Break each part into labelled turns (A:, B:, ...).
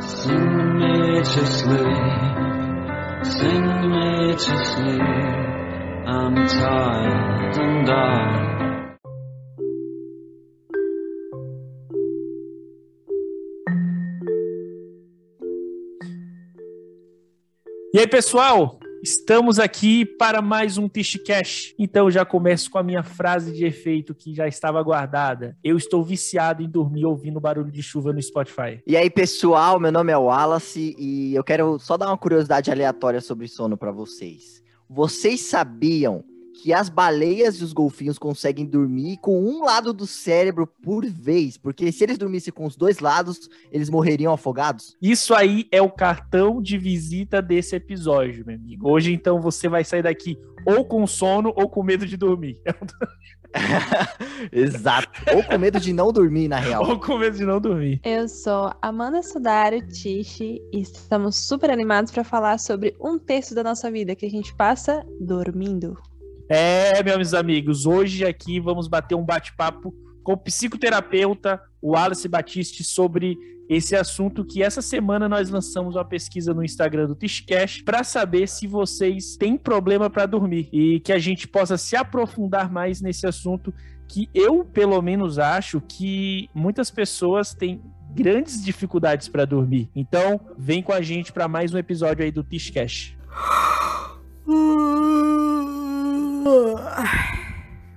A: Sing me to sleep, sing me to sleep. I'm tired and I.
B: E aí, pessoal? Estamos aqui para mais um Cash. Então já começo com a minha frase de efeito que já estava guardada. Eu estou viciado em dormir ouvindo barulho de chuva no Spotify.
C: E aí, pessoal, meu nome é Wallace e eu quero só dar uma curiosidade aleatória sobre sono para vocês. Vocês sabiam que as baleias e os golfinhos conseguem dormir com um lado do cérebro por vez, porque se eles dormissem com os dois lados, eles morreriam afogados.
B: Isso aí é o cartão de visita desse episódio, meu amigo. Hoje, então, você vai sair daqui ou com sono ou com medo de dormir.
C: Exato. Ou com medo de não dormir, na real.
B: Ou com medo de não dormir.
D: Eu sou Amanda Sudário Tishi e estamos super animados para falar sobre um terço da nossa vida que a gente passa dormindo.
B: É, meus amigos, hoje aqui vamos bater um bate-papo com o psicoterapeuta Wallace Batiste sobre esse assunto que essa semana nós lançamos uma pesquisa no Instagram do Tishcash para saber se vocês têm problema para dormir e que a gente possa se aprofundar mais nesse assunto que eu, pelo menos, acho que muitas pessoas têm grandes dificuldades para dormir. Então, vem com a gente para mais um episódio aí do Tishcash.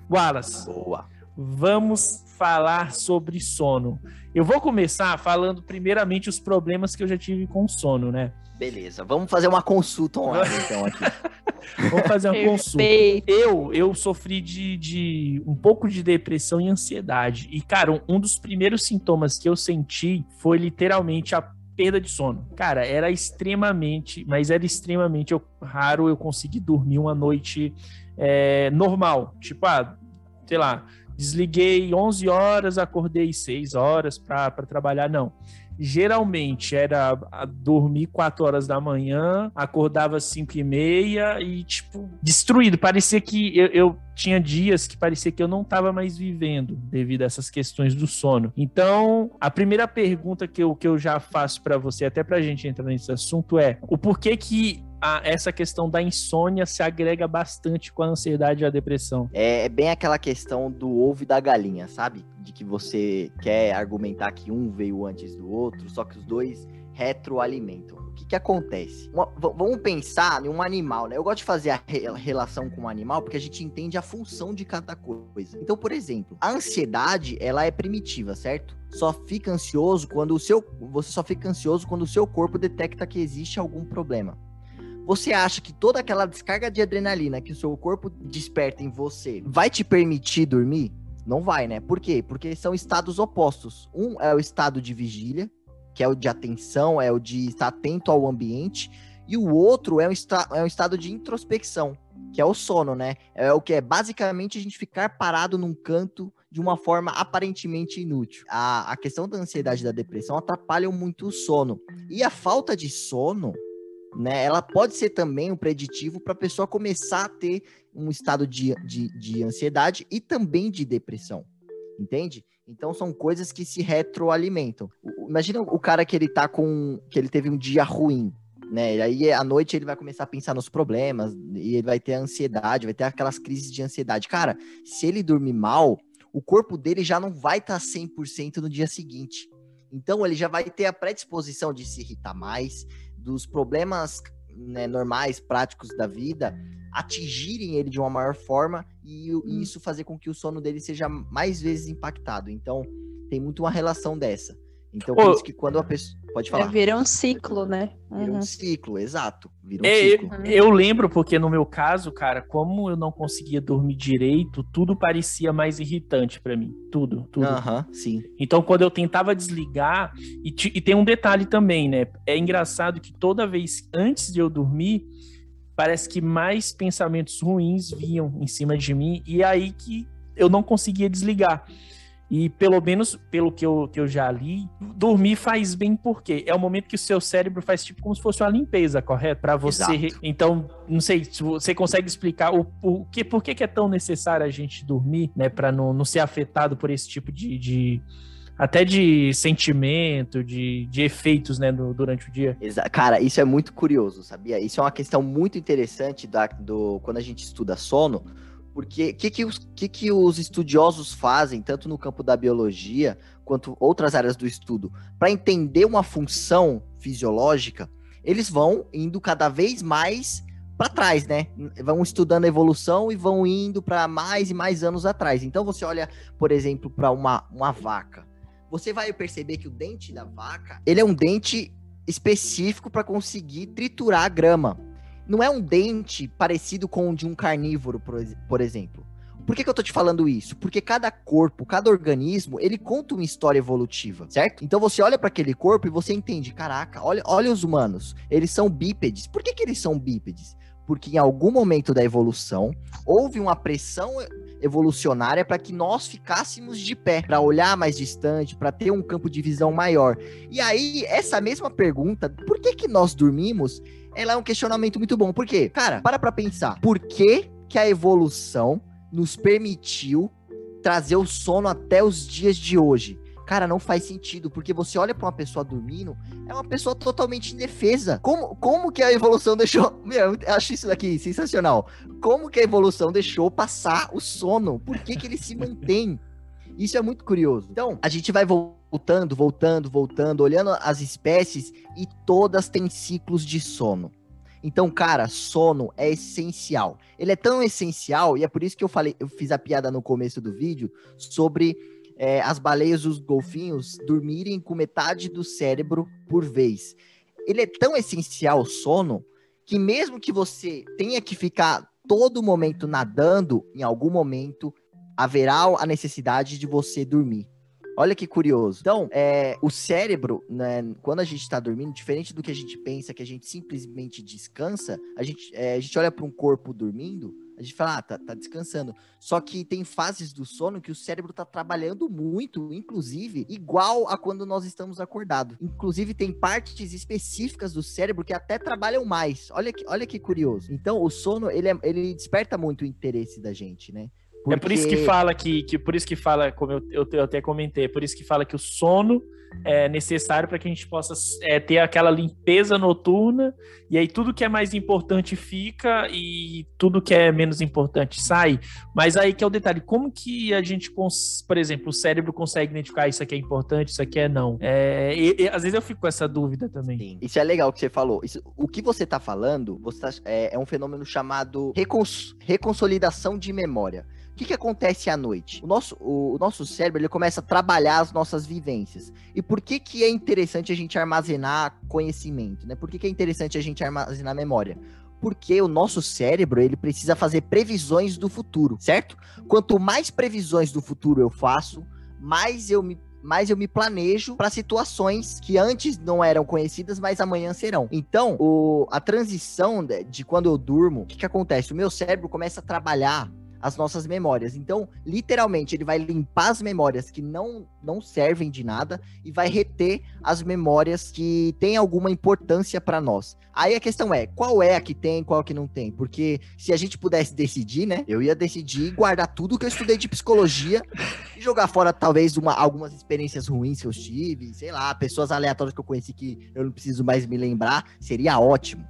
B: Wallace.
C: Boa.
B: Vamos falar sobre sono. Eu vou começar falando primeiramente os problemas que eu já tive com sono, né?
C: Beleza, vamos fazer uma consulta online então aqui.
B: vamos fazer uma consulta. Eu, eu sofri de, de um pouco de depressão e ansiedade. E, cara, um, um dos primeiros sintomas que eu senti foi literalmente a perda de sono. Cara, era extremamente, mas era extremamente eu, raro eu conseguir dormir uma noite é, normal. Tipo, ah, sei lá, desliguei 11 horas, acordei 6 horas para trabalhar. Não geralmente era dormir 4 horas da manhã, acordava 5 e meia e, tipo, destruído. Parecia que eu, eu tinha dias que parecia que eu não estava mais vivendo devido a essas questões do sono. Então, a primeira pergunta que eu, que eu já faço para você, até para a gente entrar nesse assunto, é o porquê que a, essa questão da insônia se agrega bastante com a ansiedade e a depressão.
C: É, é, bem aquela questão do ovo e da galinha, sabe? De que você quer argumentar que um veio antes do outro, só que os dois retroalimentam. O que, que acontece? Uma, vamos pensar em um animal, né? Eu gosto de fazer a re relação com o animal porque a gente entende a função de cada coisa. Então, por exemplo, a ansiedade, ela é primitiva, certo? Só fica ansioso quando o seu você só fica ansioso quando o seu corpo detecta que existe algum problema. Você acha que toda aquela descarga de adrenalina que o seu corpo desperta em você vai te permitir dormir? Não vai, né? Por quê? Porque são estados opostos. Um é o estado de vigília, que é o de atenção, é o de estar atento ao ambiente, e o outro é um, é um estado de introspecção, que é o sono, né? É o que é basicamente a gente ficar parado num canto de uma forma aparentemente inútil. A, a questão da ansiedade e da depressão atrapalham muito o sono. E a falta de sono né? Ela pode ser também um preditivo para a pessoa começar a ter um estado de, de, de ansiedade e também de depressão, entende? Então são coisas que se retroalimentam. Imagina o cara que ele tá com. que ele teve um dia ruim, né? E aí à noite ele vai começar a pensar nos problemas e ele vai ter ansiedade, vai ter aquelas crises de ansiedade. Cara, se ele dormir mal, o corpo dele já não vai estar tá 100% no dia seguinte. Então ele já vai ter a predisposição de se irritar mais, dos problemas né, normais, práticos da vida, atingirem ele de uma maior forma e, e, hum. isso fazer com que o sono dele seja mais vezes impactado. Então, tem muito uma relação dessa. Então, por isso que quando a pessoa. Pode falar. É,
D: vira um ciclo, né?
C: Uhum. Vira um ciclo, exato. Vira um
B: é,
C: ciclo.
B: Eu, eu lembro, porque no meu caso, cara, como eu não conseguia dormir direito, tudo parecia mais irritante para mim. Tudo, tudo.
C: Aham, uhum, sim.
B: Então, quando eu tentava desligar. E, e tem um detalhe também, né? É engraçado que toda vez antes de eu dormir, parece que mais pensamentos ruins vinham em cima de mim. E é aí que eu não conseguia desligar. E pelo menos, pelo que eu, que eu já li, dormir faz bem porque é o momento que o seu cérebro faz tipo como se fosse uma limpeza, correto? Para você. Então, não sei se você consegue explicar o, o que, por que, que é tão necessário a gente dormir, né? Para não, não ser afetado por esse tipo de, de Até de sentimento, de, de efeitos, né, no, durante o dia.
C: Cara, isso é muito curioso, sabia? Isso é uma questão muito interessante da, do, quando a gente estuda sono, porque o que, que, os, que, que os estudiosos fazem, tanto no campo da biologia quanto outras áreas do estudo, para entender uma função fisiológica, eles vão indo cada vez mais para trás, né? Vão estudando a evolução e vão indo para mais e mais anos atrás. Então você olha, por exemplo, para uma, uma vaca. Você vai perceber que o dente da vaca, ele é um dente específico para conseguir triturar a grama. Não é um dente parecido com o de um carnívoro, por exemplo. Por que, que eu tô te falando isso? Porque cada corpo, cada organismo, ele conta uma história evolutiva, certo? Então você olha para aquele corpo e você entende, caraca, olha, olha os humanos, eles são bípedes. Por que, que eles são bípedes? Porque em algum momento da evolução houve uma pressão evolucionária para que nós ficássemos de pé, para olhar mais distante, para ter um campo de visão maior. E aí, essa mesma pergunta, por que que nós dormimos? Ela é um questionamento muito bom. Por quê? Cara, para para pensar. Por que que a evolução nos permitiu trazer o sono até os dias de hoje. Cara, não faz sentido, porque você olha para uma pessoa dormindo, é uma pessoa totalmente indefesa. Como, como que a evolução deixou. Meu, eu acho isso daqui sensacional. Como que a evolução deixou passar o sono? Por que, que ele se mantém? Isso é muito curioso. Então, a gente vai voltando, voltando, voltando, olhando as espécies e todas têm ciclos de sono. Então, cara, sono é essencial. Ele é tão essencial, e é por isso que eu falei, eu fiz a piada no começo do vídeo sobre é, as baleias e os golfinhos dormirem com metade do cérebro por vez. Ele é tão essencial o sono que mesmo que você tenha que ficar todo momento nadando, em algum momento haverá a necessidade de você dormir. Olha que curioso. Então, é, o cérebro, né, quando a gente está dormindo, diferente do que a gente pensa, que a gente simplesmente descansa, a gente, é, a gente olha para um corpo dormindo, a gente fala, ah, tá, tá, descansando. Só que tem fases do sono que o cérebro tá trabalhando muito, inclusive, igual a quando nós estamos acordados. Inclusive, tem partes específicas do cérebro que até trabalham mais. Olha que, olha que curioso. Então, o sono, ele, é, ele desperta muito o interesse da gente, né?
B: Porque... É por isso que fala que, que por isso que fala, como eu, eu, eu até comentei, é por isso que fala que o sono é necessário para que a gente possa é, ter aquela limpeza noturna e aí tudo que é mais importante fica e tudo que é menos importante sai. Mas aí que é o detalhe, como que a gente, por exemplo, o cérebro consegue identificar isso aqui é importante, isso aqui é não? É, e, e, às vezes eu fico com essa dúvida também. Sim.
C: Isso é legal que você falou. Isso, o que você está falando você tá, é, é, um fenômeno chamado recons, reconsolidação de memória. O que, que acontece à noite? O nosso, o, o, nosso cérebro ele começa a trabalhar as nossas vivências. E por que, que é interessante a gente armazenar conhecimento? Né? Por que, que é interessante a gente armazenar memória? Porque o nosso cérebro ele precisa fazer previsões do futuro, certo? Quanto mais previsões do futuro eu faço, mais eu me mais eu me planejo para situações que antes não eram conhecidas, mas amanhã serão. Então, o, a transição de, de quando eu durmo, o que, que acontece? O meu cérebro começa a trabalhar as nossas memórias. Então, literalmente, ele vai limpar as memórias que não, não servem de nada e vai reter as memórias que têm alguma importância para nós. Aí a questão é, qual é a que tem, qual que não tem? Porque se a gente pudesse decidir, né, eu ia decidir guardar tudo que eu estudei de psicologia e jogar fora talvez uma, algumas experiências ruins que eu tive, sei lá, pessoas aleatórias que eu conheci que eu não preciso mais me lembrar, seria ótimo.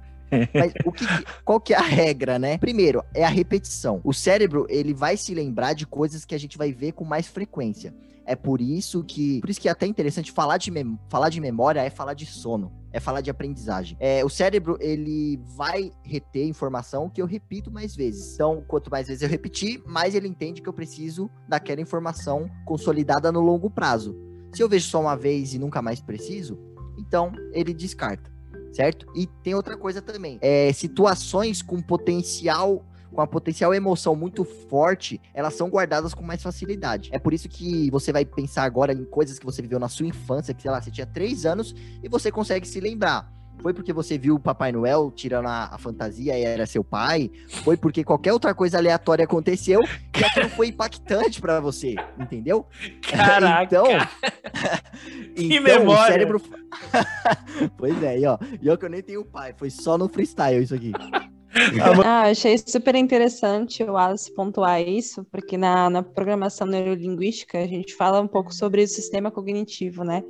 C: Mas o que, qual que é a regra, né? Primeiro, é a repetição. O cérebro, ele vai se lembrar de coisas que a gente vai ver com mais frequência. É por isso que, por isso que é até interessante falar de, falar de memória é falar de sono, é falar de aprendizagem. É, o cérebro ele vai reter informação que eu repito mais vezes. Então, quanto mais vezes eu repetir, mais ele entende que eu preciso daquela informação consolidada no longo prazo. Se eu vejo só uma vez e nunca mais preciso, então ele descarta certo? E tem outra coisa também, é, situações com potencial com a potencial emoção muito forte, elas são guardadas com mais facilidade. É por isso que você vai pensar agora em coisas que você viveu na sua infância, que sei lá, você tinha três anos e você consegue se lembrar. Foi porque você viu o Papai Noel tirando a, a, fantasia e era seu pai? Foi porque qualquer outra coisa aleatória aconteceu e aquilo foi impactante para você, entendeu?
B: Caraca!
C: então,
B: que então, memória! O cérebro...
C: pois é, e ó, e eu que eu nem tenho pai, foi só no freestyle isso aqui.
D: Ah, achei super interessante o Alice pontuar isso, porque na, na programação neurolinguística a gente fala um pouco sobre o sistema cognitivo, né?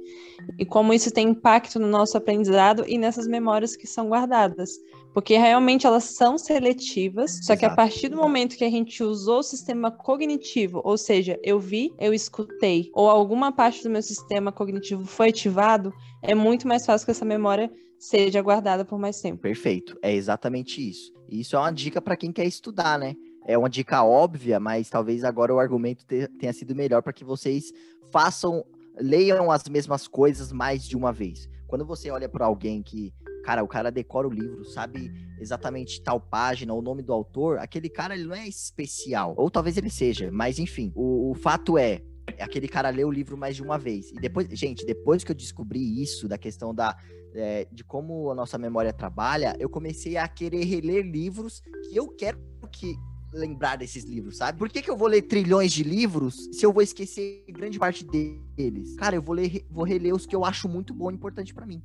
D: E como isso tem impacto no nosso aprendizado e nessas memórias que são guardadas. Porque realmente elas são seletivas, só que a partir do momento que a gente usou o sistema cognitivo, ou seja, eu vi, eu escutei, ou alguma parte do meu sistema cognitivo foi ativado, é muito mais fácil que essa memória seja guardada por mais tempo.
C: Perfeito, é exatamente isso. E isso é uma dica para quem quer estudar, né? É uma dica óbvia, mas talvez agora o argumento tenha sido melhor para que vocês façam, leiam as mesmas coisas mais de uma vez. Quando você olha para alguém que, cara, o cara decora o livro, sabe exatamente tal página, o nome do autor, aquele cara ele não é especial. Ou talvez ele seja, mas enfim, o, o fato é, aquele cara lê o livro mais de uma vez. E depois, gente, depois que eu descobri isso, da questão da, é, de como a nossa memória trabalha, eu comecei a querer reler livros que eu quero que lembrar desses livros, sabe? Por que, que eu vou ler trilhões de livros se eu vou esquecer grande parte deles? Cara, eu vou ler, vou reler os que eu acho muito bom e importante para mim.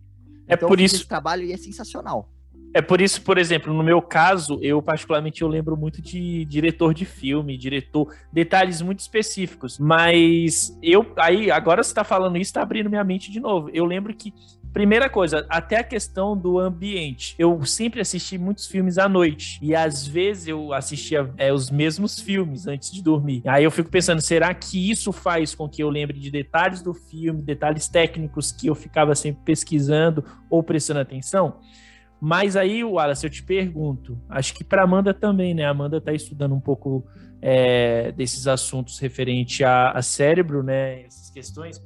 B: É então, por isso esse
C: trabalho e é sensacional.
B: É por isso, por exemplo, no meu caso, eu particularmente eu lembro muito de diretor de filme, diretor, detalhes muito específicos. Mas eu aí agora você está falando isso, está abrindo minha mente de novo. Eu lembro que Primeira coisa, até a questão do ambiente. Eu sempre assisti muitos filmes à noite. E às vezes eu assistia é, os mesmos filmes antes de dormir. Aí eu fico pensando, será que isso faz com que eu lembre de detalhes do filme, detalhes técnicos que eu ficava sempre pesquisando ou prestando atenção? Mas aí, Wallace, eu te pergunto, acho que para Amanda também, né? A Amanda está estudando um pouco é, desses assuntos referente a, a cérebro, né? Essas questões.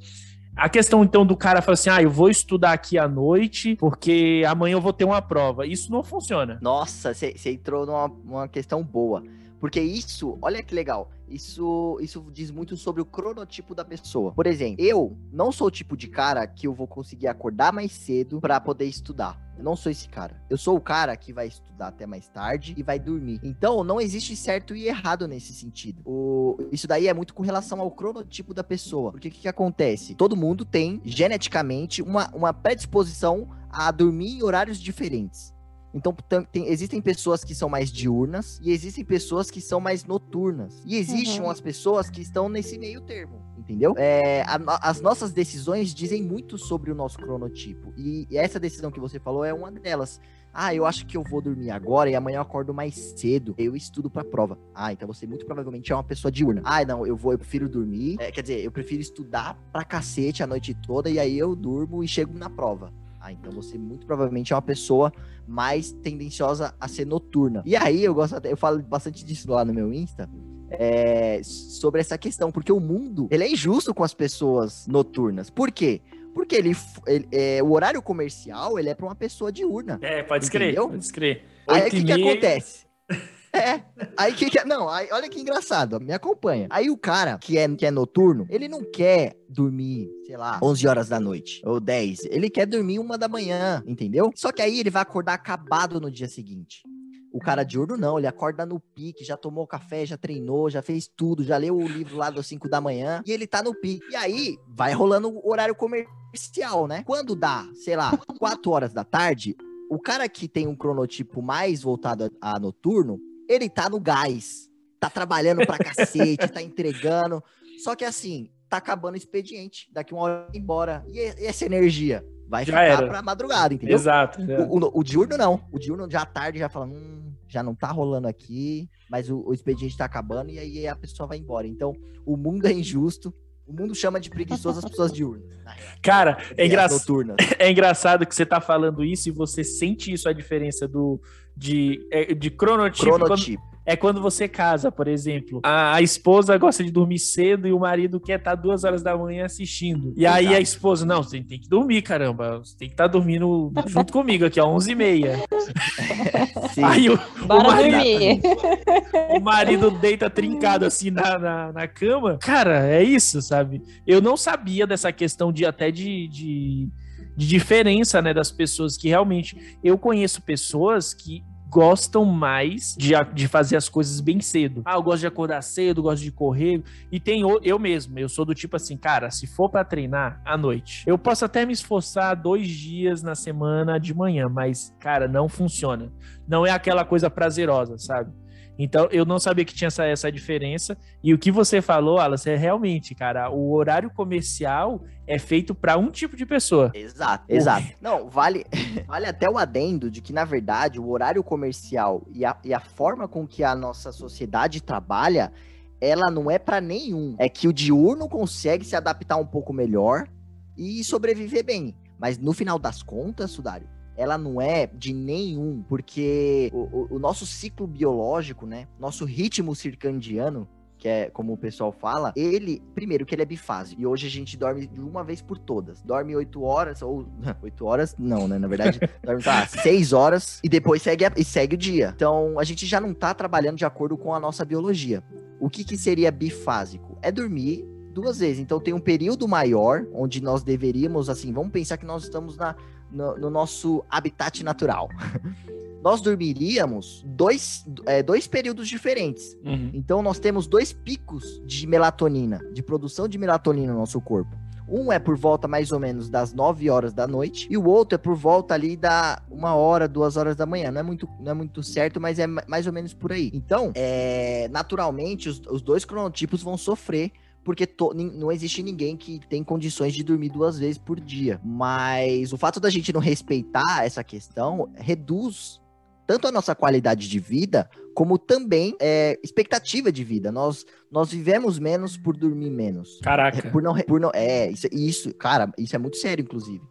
B: A questão, então, do cara falar assim: ah, eu vou estudar aqui à noite, porque amanhã eu vou ter uma prova. Isso não funciona.
C: Nossa, você entrou numa questão boa. Porque isso, olha que legal, isso, isso diz muito sobre o cronotipo da pessoa. Por exemplo, eu não sou o tipo de cara que eu vou conseguir acordar mais cedo para poder estudar. Eu não sou esse cara. Eu sou o cara que vai estudar até mais tarde e vai dormir. Então, não existe certo e errado nesse sentido. O, isso daí é muito com relação ao cronotipo da pessoa. Porque o que, que acontece? Todo mundo tem, geneticamente, uma, uma predisposição a dormir em horários diferentes. Então, tem, existem pessoas que são mais diurnas e existem pessoas que são mais noturnas. E existem uhum. as pessoas que estão nesse meio termo, entendeu? É, a, as nossas decisões dizem muito sobre o nosso cronotipo. E, e essa decisão que você falou é uma delas. Ah, eu acho que eu vou dormir agora e amanhã eu acordo mais cedo. Eu estudo pra prova. Ah, então você muito provavelmente é uma pessoa diurna. Ah, não, eu vou, eu prefiro dormir. É, quer dizer, eu prefiro estudar pra cacete a noite toda e aí eu durmo e chego na prova. Ah, então você muito provavelmente é uma pessoa mais tendenciosa a ser noturna. E aí eu gosto, eu falo bastante disso lá no meu Insta. É, sobre essa questão, porque o mundo ele é injusto com as pessoas noturnas. Por quê? Porque ele, ele é, o horário comercial ele é para uma pessoa diurna.
B: É, pode escrever, pode escrever.
C: Aí o que, que acontece? É. Aí que, que não, aí, olha que engraçado, me acompanha. Aí o cara que é, que é noturno, ele não quer dormir, sei lá, 11 horas da noite ou 10. Ele quer dormir uma da manhã, entendeu? Só que aí ele vai acordar acabado no dia seguinte. O cara diurno não, ele acorda no pique, já tomou café, já treinou, já fez tudo, já leu o livro lá das 5 da manhã e ele tá no pique. E aí vai rolando o horário comercial, né? Quando dá, sei lá, 4 horas da tarde, o cara que tem um cronotipo mais voltado a, a noturno, ele tá no gás, tá trabalhando pra cacete, tá entregando. Só que assim, tá acabando o expediente. Daqui uma hora embora. E essa energia? Vai já ficar era. pra madrugada, entendeu?
B: Exato.
C: O, o, o, diurno não. O diurno já tarde já fala, hum, já não tá rolando aqui, mas o, o expediente tá acabando e aí a pessoa vai embora. Então, o mundo é injusto. O mundo chama de preguiçoso as pessoas diurnas.
B: Cara, é, engra... é engraçado que você tá falando isso e você sente isso, a diferença do, de, é, de cronotipo.
C: cronotipo.
B: Quando, é quando você casa, por exemplo. A, a, esposa gosta de dormir cedo e o marido quer estar tá duas horas da manhã assistindo. E Exato. aí a esposa, não, você tem que dormir, caramba. Você tem que estar tá dormindo junto comigo aqui, ó, 11 e meia. aí o, o, marido, o marido deita trincado assim na, na, na, cama. Cara, é isso, sabe? Eu não sabia dessa questão de até de, de de diferença, né, das pessoas que realmente eu conheço pessoas que gostam mais de, de fazer as coisas bem cedo. Ah, eu gosto de acordar cedo, gosto de correr. E tem eu mesmo, eu sou do tipo assim, cara, se for para treinar à noite, eu posso até me esforçar dois dias na semana de manhã, mas, cara, não funciona. Não é aquela coisa prazerosa, sabe? Então, eu não sabia que tinha essa, essa diferença. E o que você falou, Alas, é realmente, cara, o horário comercial é feito para um tipo de pessoa.
C: Exato, exato. Não, vale, vale até o adendo de que, na verdade, o horário comercial e a, e a forma com que a nossa sociedade trabalha, ela não é para nenhum. É que o diurno consegue se adaptar um pouco melhor e sobreviver bem. Mas no final das contas, Sudário, ela não é de nenhum, porque o, o, o nosso ciclo biológico, né? Nosso ritmo circadiano, que é como o pessoal fala, ele, primeiro que ele é bifásico, e hoje a gente dorme de uma vez por todas. Dorme oito horas, ou oito horas, não, né? Na verdade, dorme, tá, seis horas, e depois segue, a, e segue o dia. Então, a gente já não tá trabalhando de acordo com a nossa biologia. O que que seria bifásico? É dormir duas vezes. Então tem um período maior onde nós deveríamos, assim, vamos pensar que nós estamos na, no, no nosso habitat natural. nós dormiríamos dois, é, dois períodos diferentes. Uhum. Então, nós temos dois picos de melatonina, de produção de melatonina no nosso corpo. Um é por volta mais ou menos das 9 horas da noite e o outro é por volta ali da uma hora, duas horas da manhã. Não é muito, não é muito certo, mas é mais ou menos por aí. Então, é, naturalmente, os, os dois cronotipos vão sofrer porque to, não existe ninguém que tem condições de dormir duas vezes por dia. Mas o fato da gente não respeitar essa questão reduz tanto a nossa qualidade de vida, como também é, expectativa de vida. Nós, nós vivemos menos por dormir menos.
B: Caraca.
C: É, por não, por não, é, isso, isso, cara, isso é muito sério, inclusive.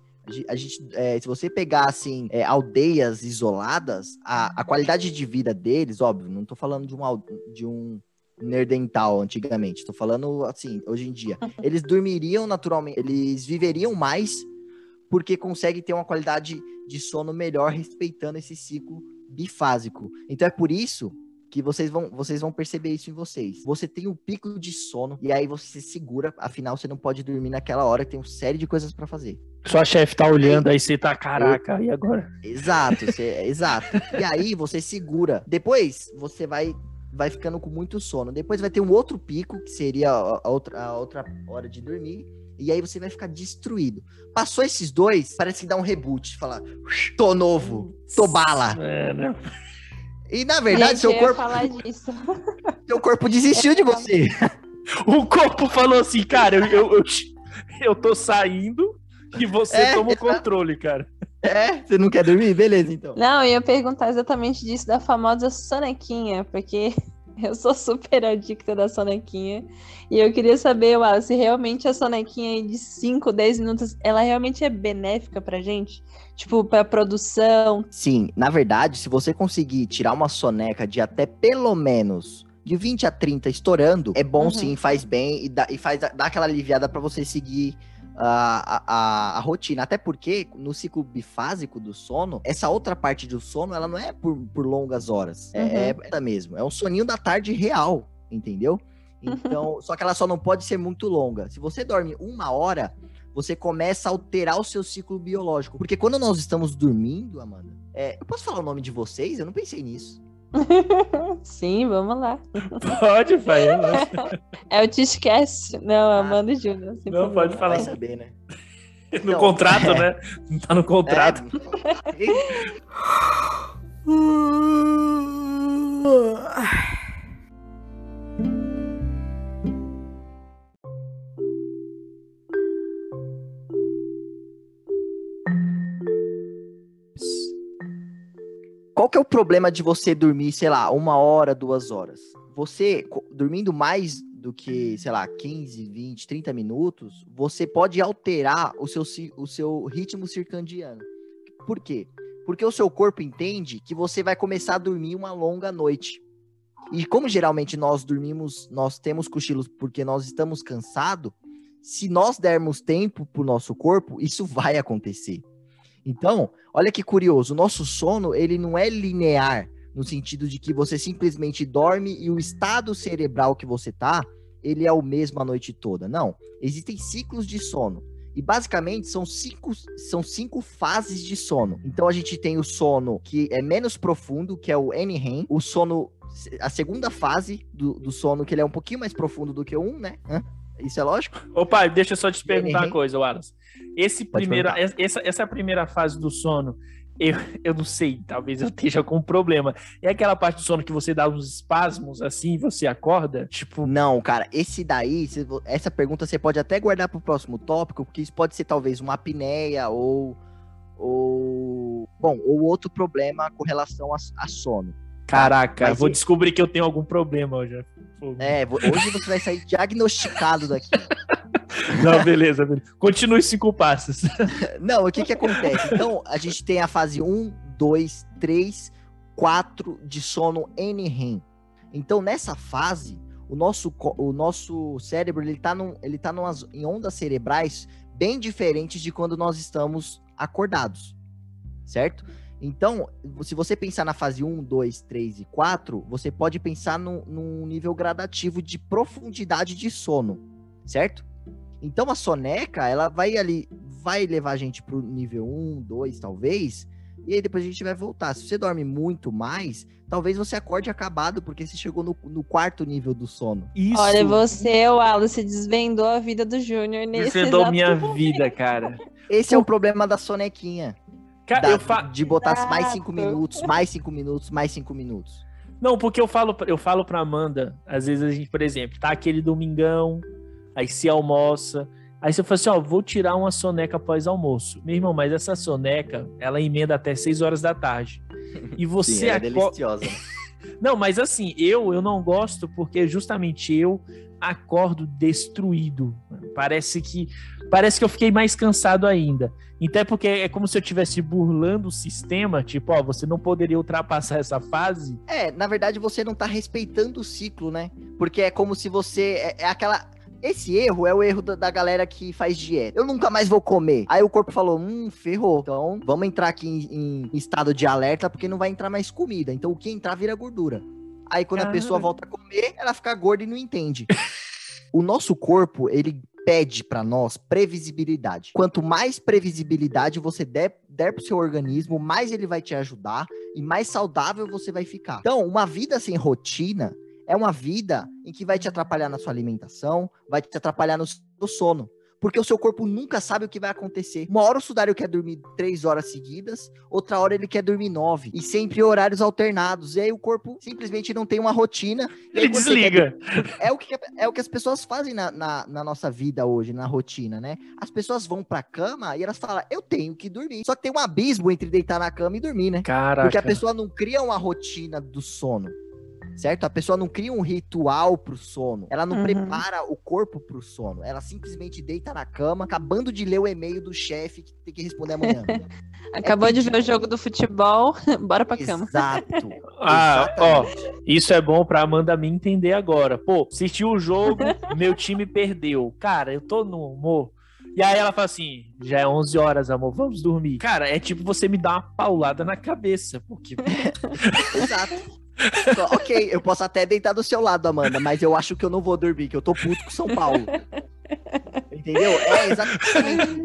C: A gente, é, se você pegar, assim, é, aldeias isoladas, a, a qualidade de vida deles, óbvio, não tô falando de, uma, de um nerdental antigamente. Estou falando assim, hoje em dia. Eles dormiriam naturalmente, eles viveriam mais porque conseguem ter uma qualidade de sono melhor respeitando esse ciclo bifásico. Então é por isso que vocês vão, vocês vão perceber isso em vocês. Você tem um pico de sono e aí você se segura, afinal você não pode dormir naquela hora que tem uma série de coisas para fazer.
B: Sua chefe tá olhando aí, você tá caraca, e agora?
C: Exato, você, exato. E aí você segura. Depois você vai vai ficando com muito sono. Depois vai ter um outro pico, que seria a outra, a outra hora de dormir. E aí você vai ficar destruído. Passou esses dois, parece que dá um reboot. Falar, tô novo, tô bala. É, né? E na verdade, Gente, seu corpo. seu corpo desistiu de você.
B: O corpo falou assim, cara, eu, eu, eu, eu tô saindo e você é, toma o controle, cara.
C: É, você não quer dormir? Beleza, então.
D: Não, eu ia perguntar exatamente disso, da famosa sonequinha, porque eu sou super adicta da sonequinha. E eu queria saber, Uau, se realmente a sonequinha de 5, 10 minutos, ela realmente é benéfica pra gente? Tipo, pra produção?
C: Sim, na verdade, se você conseguir tirar uma soneca de até pelo menos de 20 a 30 estourando, é bom uhum. sim, faz bem e dá, e faz, dá aquela aliviada para você seguir a, a, a, rotina. Até porque no ciclo bifásico do sono, essa outra parte do sono, ela não é por, por longas horas. É, uhum. É, é mesmo. É um soninho da tarde real, entendeu? Então, só que ela só não pode ser muito longa. Se você dorme uma hora, você começa a alterar o seu ciclo biológico. Porque quando nós estamos dormindo, Amanda, é, eu posso falar o nome de vocês? Eu não pensei nisso.
D: Sim, vamos lá.
B: Pode, pai.
D: É o Tishcast. Não, ah, Amanda e Júnior.
B: Não, pode falar. Vai saber, né? No então, contrato, é... né? Não tá no contrato. É...
C: Qual que é o problema de você dormir, sei lá, uma hora, duas horas? Você, dormindo mais do que, sei lá, 15, 20, 30 minutos, você pode alterar o seu, o seu ritmo circadiano. Por quê? Porque o seu corpo entende que você vai começar a dormir uma longa noite. E como geralmente nós dormimos, nós temos cochilos porque nós estamos cansados, se nós dermos tempo para o nosso corpo, isso vai acontecer. Então, olha que curioso, o nosso sono, ele não é linear, no sentido de que você simplesmente dorme e o estado cerebral que você tá, ele é o mesmo a noite toda. Não, existem ciclos de sono. E basicamente são cinco, são cinco fases de sono. Então a gente tem o sono que é menos profundo, que é o NREM, o sono a segunda fase do, do sono, que ele é um pouquinho mais profundo do que o um, né? Isso é lógico?
B: Ô pai, deixa eu só te perguntar uma coisa, Wallace. Esse primeira, essa, essa primeira fase do sono, eu, eu não sei, talvez eu esteja com um problema. É aquela parte do sono que você dá uns espasmos assim e você acorda? Tipo.
C: Não, cara, esse daí, essa pergunta você pode até guardar para o próximo tópico, porque isso pode ser talvez uma apneia ou. ou bom, ou outro problema com relação a, a sono.
B: Caraca, Mas vou descobrir que eu tenho algum problema hoje.
C: É, hoje você vai sair diagnosticado daqui.
B: Não, beleza, beleza. Continue cinco passos.
C: Não, o que que acontece? Então, a gente tem a fase 1, 2, 3, 4 de sono NREM. Então, nessa fase, o nosso, o nosso cérebro ele tá, tá em ondas cerebrais bem diferentes de quando nós estamos acordados, certo? Então, se você pensar na fase 1, 2, 3 e 4, você pode pensar num nível gradativo de profundidade de sono, certo? Então a soneca, ela vai ali, vai levar a gente pro nível 1, 2, talvez, e aí depois a gente vai voltar. Se você dorme muito mais, talvez você acorde acabado, porque você chegou no, no quarto nível do sono.
D: Isso. Olha, você, Wallace, desvendou a vida do Júnior nesse Desvendou
B: minha momento. vida, cara.
C: Esse é o problema da sonequinha. Cara, da, fa... De botar Exato. mais cinco minutos, mais cinco minutos, mais cinco minutos.
B: Não, porque eu falo, eu falo pra Amanda, às vezes a gente, por exemplo, tá aquele domingão, aí se almoça, aí você fala assim, ó, vou tirar uma soneca após almoço. Meu irmão, mas essa soneca, ela emenda até 6 horas da tarde. E você
C: Sim, é aco... deliciosa.
B: não, mas assim, eu eu não gosto porque justamente eu acordo destruído. Parece que parece que eu fiquei mais cansado ainda. Então é porque é como se eu estivesse burlando o sistema, tipo, ó, você não poderia ultrapassar essa fase.
C: É, na verdade você não tá respeitando o ciclo, né? Porque é como se você é, é aquela esse erro é o erro da, da, galera que faz dieta. Eu nunca mais vou comer. Aí o corpo falou: hum, ferrou. Então vamos entrar aqui em, em estado de alerta porque não vai entrar mais comida. Então o que entrar vira gordura. Aí quando a pessoa volta a comer, ela fica gorda e não entende. o nosso corpo, ele pede para nós previsibilidade. Quanto mais previsibilidade você der, der pro seu organismo, mais ele vai te ajudar e mais saudável você vai ficar. Então, uma vida sem rotina é uma vida em que vai te atrapalhar na sua alimentação, vai te atrapalhar no seu sono. Porque o seu corpo nunca sabe o que vai acontecer. Uma hora o sudário quer dormir três horas seguidas, outra hora ele quer dormir nove. E sempre horários alternados. E aí o corpo simplesmente não tem uma rotina.
B: Ele desliga.
C: É, o que, é o que as pessoas fazem na, na, na, nossa vida hoje, na rotina, né? As pessoas vão pra cama e elas falam, eu tenho que dormir. Só que tem um abismo entre deitar na cama e dormir, né?
B: Caraca.
C: Porque a pessoa não cria uma rotina do sono certo? A pessoa não cria um ritual pro sono, ela não uhum. prepara o corpo pro sono, ela simplesmente deita na cama, acabando de ler o e-mail do chefe que tem que responder amanhã.
D: Acabou é de ver o jogo do futebol, bora pra cama.
C: Exato.
B: ah, ó, isso é bom pra Amanda me entender agora. Pô, assistiu o jogo, meu time perdeu. Cara, eu tô no humor. E aí ela fala assim: já é 11 horas, amor, vamos dormir. Cara, é tipo você me dar uma paulada na cabeça, porque.
C: Exato ok, eu posso até deitar do seu lado, Amanda, mas eu acho que eu não vou dormir, que eu tô puto com São Paulo. Entendeu? É exatamente.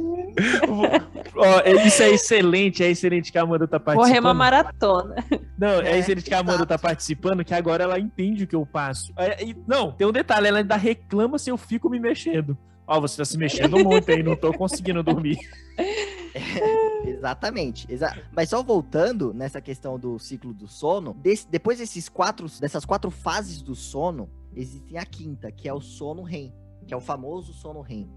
B: oh, isso é excelente, é excelente que a Amanda tá participando.
D: Correr uma maratona.
B: Não, é, é excelente que a Amanda tá participando, que agora ela entende o que eu passo. É, e, não, tem um detalhe, ela ainda reclama se eu fico me mexendo. Ó, oh, você tá se mexendo muito aí, não tô conseguindo dormir.
C: exatamente. Exa Mas só voltando nessa questão do ciclo do sono, desse, depois desses quatro, dessas quatro fases do sono, existe a quinta, que é o sono REM, que é o famoso sono REM.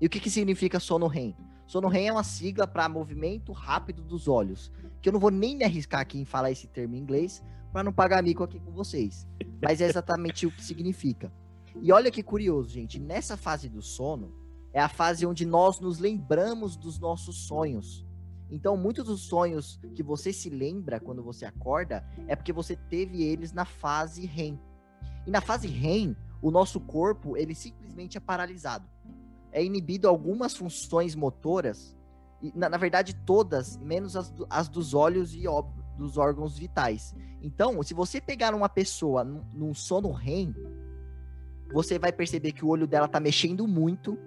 C: E o que, que significa sono REM? Sono REM é uma sigla para movimento rápido dos olhos, que eu não vou nem me arriscar aqui em falar esse termo em inglês para não pagar mico aqui com vocês. Mas é exatamente o que significa. E olha que curioso, gente, nessa fase do sono, é a fase onde nós nos lembramos dos nossos sonhos. Então, muitos dos sonhos que você se lembra quando você acorda é porque você teve eles na fase REM. E na fase REM, o nosso corpo, ele simplesmente é paralisado. É inibido algumas funções motoras, e, na, na verdade todas, menos as, do, as dos olhos e dos órgãos vitais. Então, se você pegar uma pessoa num, num sono REM, você vai perceber que o olho dela tá mexendo muito,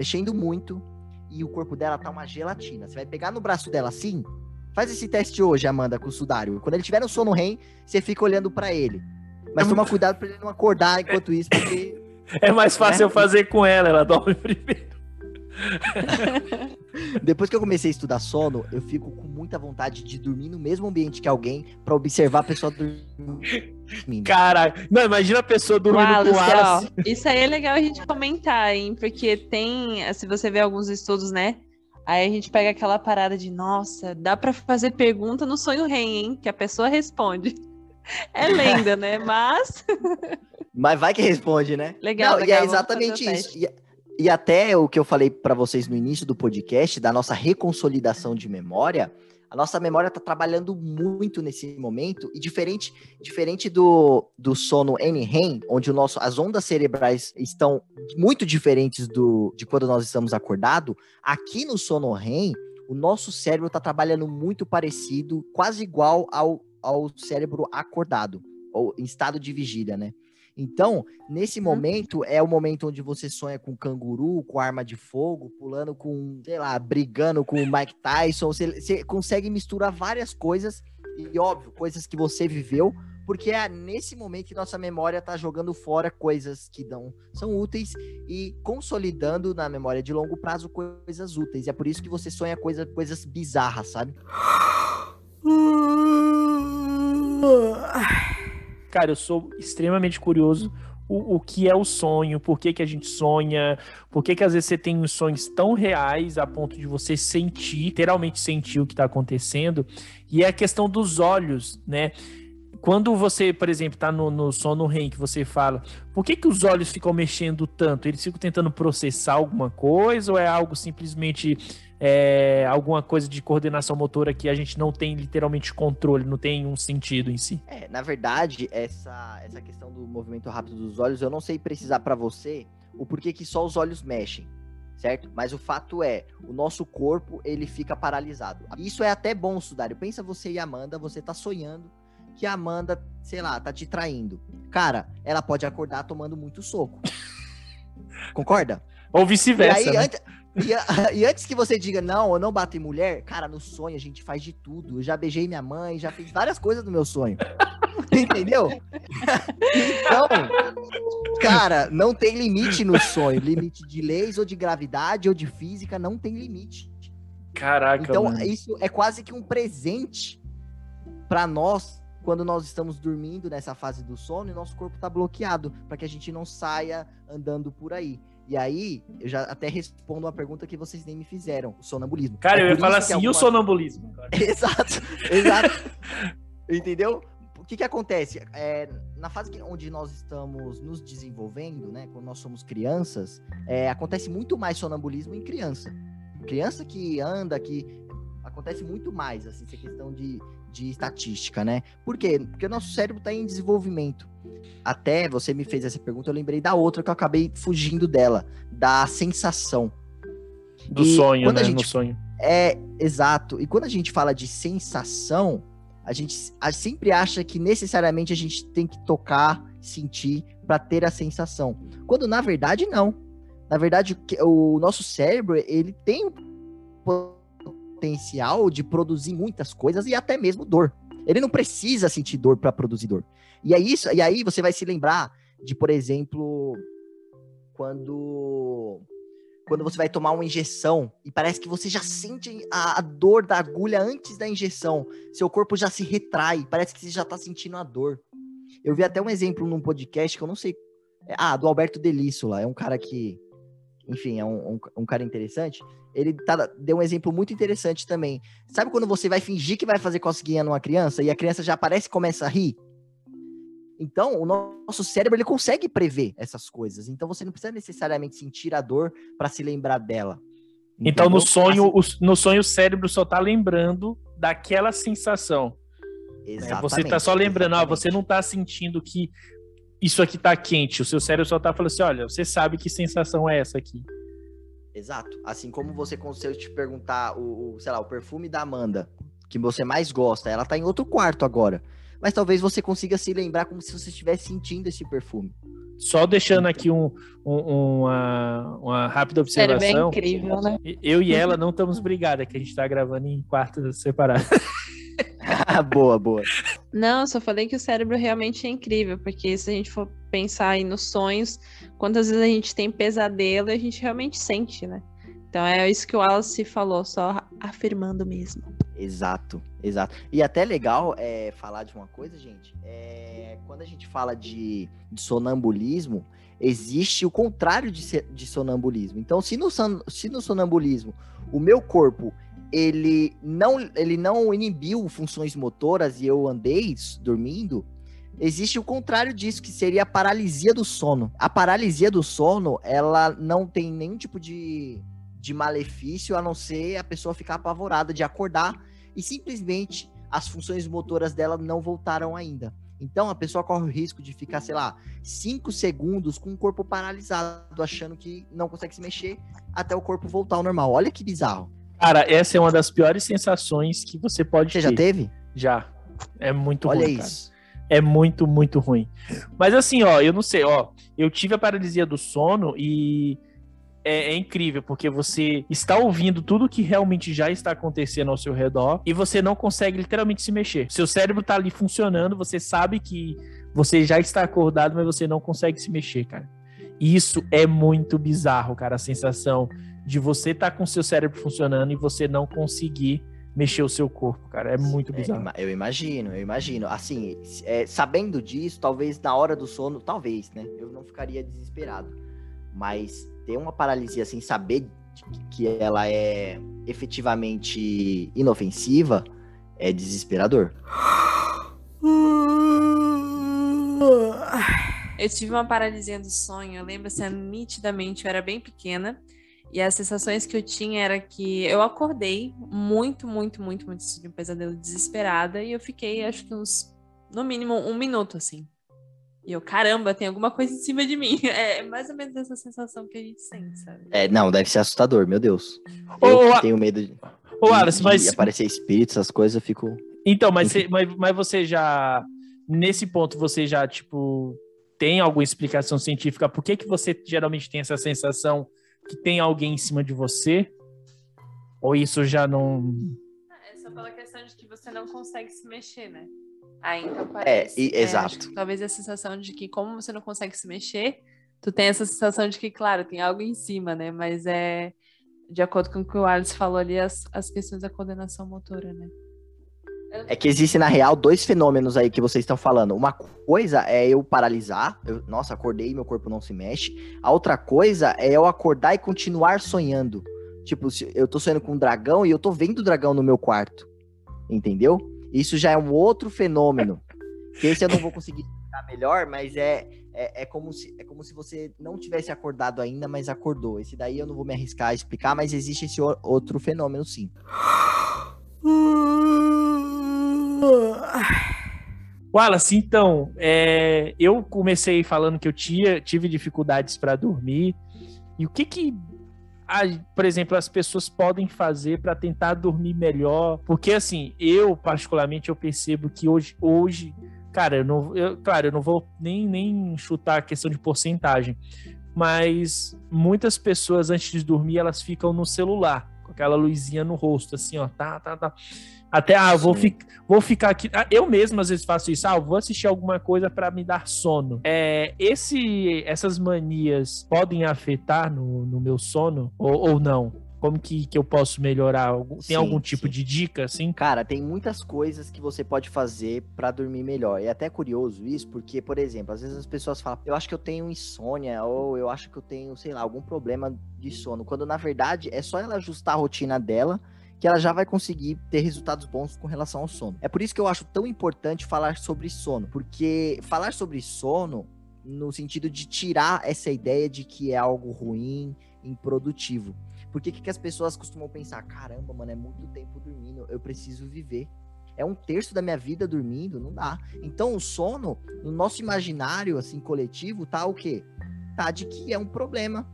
C: mexendo muito, e o corpo dela tá uma gelatina. Você vai pegar no braço dela assim. Faz esse teste hoje, Amanda, com o sudário. Quando ele tiver no sono REM, você fica olhando para ele. Mas toma cuidado para ele não acordar enquanto isso, porque.
B: É mais fácil é? eu fazer com ela, ela dorme primeiro.
C: Depois que eu comecei a estudar sono, eu fico com muita vontade de dormir no mesmo ambiente que alguém para observar a pessoa dormindo.
B: Caralho, não, imagina a pessoa dormindo Wallace, com
D: Wallace. Ó, Isso aí é legal a gente comentar, hein? Porque tem, se você vê alguns estudos, né? Aí a gente pega aquela parada de, nossa, dá para fazer pergunta no sonho REM, hein? Que a pessoa responde. É lenda, né? Mas.
C: Mas vai que responde, né?
D: Legal,
C: Não,
D: legal.
C: E é exatamente isso. E, e até o que eu falei para vocês no início do podcast, da nossa reconsolidação de memória, a nossa memória está trabalhando muito nesse momento, e diferente, diferente do, do sono NREM, onde o nosso, as ondas cerebrais estão muito diferentes do, de quando nós estamos acordados, aqui no sono REM, o nosso cérebro está trabalhando muito parecido, quase igual ao, ao cérebro acordado, ou em estado de vigília, né? Então, nesse uhum. momento, é o momento onde você sonha com canguru, com arma de fogo, pulando com, sei lá, brigando com o Mike Tyson. Você, você consegue misturar várias coisas, e óbvio, coisas que você viveu, porque é nesse momento que nossa memória tá jogando fora coisas que não são úteis e consolidando na memória de longo prazo coisas úteis. E é por isso que você sonha coisa, coisas bizarras, sabe?
B: Cara, eu sou extremamente curioso o, o que é o sonho, por que, que a gente sonha, por que, que às vezes você tem uns sonhos tão reais a ponto de você sentir, literalmente sentir o que está acontecendo, e é a questão dos olhos, né? Quando você, por exemplo, está no, no sono REM, que você fala, por que, que os olhos ficam mexendo tanto? Eles ficam tentando processar alguma coisa ou é algo simplesmente é, alguma coisa de coordenação motora que a gente não tem literalmente controle, não tem um sentido em si.
C: É, na verdade, essa, essa questão do movimento rápido dos olhos, eu não sei precisar para você o porquê que só os olhos mexem, certo? Mas o fato é, o nosso corpo, ele fica paralisado. Isso é até bom, Sudário. Pensa você e Amanda, você tá sonhando que a Amanda, sei lá, tá te traindo. Cara, ela pode acordar tomando muito soco. Concorda?
B: Ou vice-versa. Né?
C: Antes, e, e, antes que você diga, não, eu não bato em mulher, cara, no sonho a gente faz de tudo. Eu já beijei minha mãe, já fiz várias coisas no meu sonho. Entendeu? então, cara, não tem limite no sonho. Limite de leis ou de gravidade ou de física não tem limite.
B: Caraca.
C: Então,
B: mano.
C: isso é quase que um presente para nós quando nós estamos dormindo nessa fase do sono e nosso corpo tá bloqueado, para que a gente não saia andando por aí. E aí, eu já até respondo uma pergunta que vocês nem me fizeram: o sonambulismo.
B: Cara, é eu ia falar assim, alguma... e o sonambulismo?
C: exato, exato. Entendeu? O que que acontece? É, na fase onde nós estamos nos desenvolvendo, né, quando nós somos crianças, é, acontece muito mais sonambulismo em criança. Criança que anda, que acontece muito mais, assim, essa questão de, de estatística, né? Por quê? Porque o nosso cérebro está em desenvolvimento até você me fez essa pergunta, eu lembrei da outra que eu acabei fugindo dela, da sensação.
B: Do e sonho, né? Gente, no sonho.
C: É, exato. E quando a gente fala de sensação, a gente sempre acha que necessariamente a gente tem que tocar, sentir para ter a sensação. Quando na verdade não. Na verdade, o, o nosso cérebro, ele tem o potencial de produzir muitas coisas e até mesmo dor. Ele não precisa sentir dor para produzir dor. E é isso, e aí você vai se lembrar de, por exemplo, quando quando você vai tomar uma injeção e parece que você já sente a, a, dor da agulha antes da injeção. Seu corpo já se retrai, parece que você já tá sentindo a dor. Eu vi até um exemplo num podcast que eu não sei. É, ah, do Alberto Delíssula. É um cara que, enfim, é um, um, um cara interessante. Ele tá, deu um exemplo muito interessante também. Sabe quando você vai fingir que vai fazer cosquinha numa criança e a criança já aparece e começa a rir? Então, o nosso cérebro ele consegue prever essas coisas. Então, você não precisa necessariamente sentir a dor para se lembrar dela.
B: Entendeu? Então, no sonho, assim, o, no sonho, o cérebro só tá lembrando daquela sensação. Exatamente. Né? Você tá só lembrando, ah, você não tá sentindo que isso aqui tá quente. O seu cérebro só tá falando assim: olha, você sabe que sensação é essa aqui.
C: Exato. Assim como você, se eu te perguntar o, o, sei lá, o perfume da Amanda, que você mais gosta, ela tá em outro quarto agora mas talvez você consiga se lembrar como se você estivesse sentindo esse perfume.
B: só deixando aqui um, um, uma, uma rápida observação.
D: Sério, bem incrível, né?
B: Eu e ela não estamos brigadas, que a gente está gravando em quartos separados.
C: boa, boa.
D: Não, só falei que o cérebro realmente é incrível, porque se a gente for pensar aí nos sonhos, quantas vezes a gente tem pesadelo e a gente realmente sente, né? Então é isso que o Wallace falou, só afirmando mesmo.
C: Exato, exato. E até legal é, falar de uma coisa, gente. É, quando a gente fala de, de, sonambulismo, existe o contrário de, de sonambulismo. Então, se no, se no sonambulismo o meu corpo ele não, ele não inibiu funções motoras e eu andei dormindo, existe o contrário disso, que seria a paralisia do sono. A paralisia do sono, ela não tem nenhum tipo de, de malefício, a não ser a pessoa ficar apavorada de acordar e simplesmente as funções motoras dela não voltaram ainda. Então a pessoa corre o risco de ficar, sei lá, cinco segundos com o corpo paralisado, achando que não consegue se mexer até o corpo voltar ao normal. Olha que bizarro.
B: Cara, essa é uma das piores sensações que você pode
C: você
B: ter.
C: já teve?
B: Já. É muito
C: Olha
B: ruim.
C: Olha isso.
B: Cara. É muito, muito ruim. Mas assim, ó, eu não sei, ó. Eu tive a paralisia do sono e é, é, incrível, porque você está ouvindo tudo que realmente já está acontecendo ao seu redor e você não consegue literalmente se mexer. Seu cérebro está ali funcionando, você sabe que você já está acordado, mas você não consegue se mexer, cara. E isso é muito bizarro, cara, a sensação de você estar tá com seu cérebro funcionando e você não conseguir mexer o seu corpo, cara. É muito é, bizarro.
C: É, eu imagino, eu imagino. Assim, é, sabendo disso, talvez na hora do sono, talvez, né? Eu não ficaria desesperado. Mas ter uma paralisia sem saber que ela é efetivamente inofensiva é desesperador.
D: Eu tive uma paralisia do sonho, eu lembro assim, nitidamente, eu era bem pequena. E as sensações que eu tinha era que eu acordei muito, muito, muito, muito de um pesadelo desesperada e eu fiquei, acho que uns, no mínimo, um minuto assim. E eu, caramba, tem alguma coisa em cima de mim. É mais ou menos essa sensação que a gente sente, sabe?
C: É, não, deve ser assustador, meu Deus. Eu
B: ô,
C: tenho medo de,
B: ô, Alice, mas...
C: aparecer espíritos, essas coisas, eu fico.
B: Então, mas, você, mas, mas você já. Nesse ponto, você já, tipo, tem alguma explicação científica? Por que, que você geralmente tem essa sensação que tem alguém em cima de você? Ou isso já não.
D: É só pela questão de que você não consegue se mexer, né? Aí então parece.
C: É, e, é exato.
D: talvez a sensação de que, como você não consegue se mexer, tu tem essa sensação de que, claro, tem algo em cima, né? Mas é de acordo com o que o Alice falou ali, as, as questões da coordenação motora, né?
C: É que existem, na real, dois fenômenos aí que vocês estão falando. Uma coisa é eu paralisar, eu, nossa, acordei e meu corpo não se mexe. A outra coisa é eu acordar e continuar sonhando. Tipo, eu tô sonhando com um dragão e eu tô vendo o dragão no meu quarto. Entendeu? Isso já é um outro fenômeno. Que esse eu não vou conseguir explicar melhor, mas é, é, é, como se, é como se você não tivesse acordado ainda, mas acordou. Esse daí eu não vou me arriscar a explicar, mas existe esse outro fenômeno sim.
B: Wallace, então, é, eu comecei falando que eu tinha, tive dificuldades para dormir. E o que que, por exemplo, as pessoas podem fazer para tentar dormir melhor? Porque, assim, eu, particularmente, eu percebo que hoje, hoje cara, eu não, eu, claro, eu não vou nem, nem chutar a questão de porcentagem, mas muitas pessoas, antes de dormir, elas ficam no celular, com aquela luzinha no rosto, assim, ó, tá, tá, tá. Até, ah, vou, fi vou ficar aqui. Ah, eu mesmo às vezes faço isso. Ah, vou assistir alguma coisa para me dar sono. É, esse, essas manias podem afetar no, no meu sono ou, ou não? Como que, que eu posso melhorar? Tem sim, algum tipo sim. de dica, assim?
C: Cara, tem muitas coisas que você pode fazer para dormir melhor. É até curioso isso, porque, por exemplo, às vezes as pessoas falam, eu acho que eu tenho insônia, ou eu acho que eu tenho, sei lá, algum problema de sono. Quando na verdade é só ela ajustar a rotina dela que ela já vai conseguir ter resultados bons com relação ao sono. É por isso que eu acho tão importante falar sobre sono, porque falar sobre sono no sentido de tirar essa ideia de que é algo ruim, improdutivo. Porque que, que as pessoas costumam pensar? Caramba, mano, é muito tempo dormindo, eu preciso viver. É um terço da minha vida dormindo, não dá. Então o sono, no nosso imaginário, assim, coletivo, tá o quê? Tá de que é um problema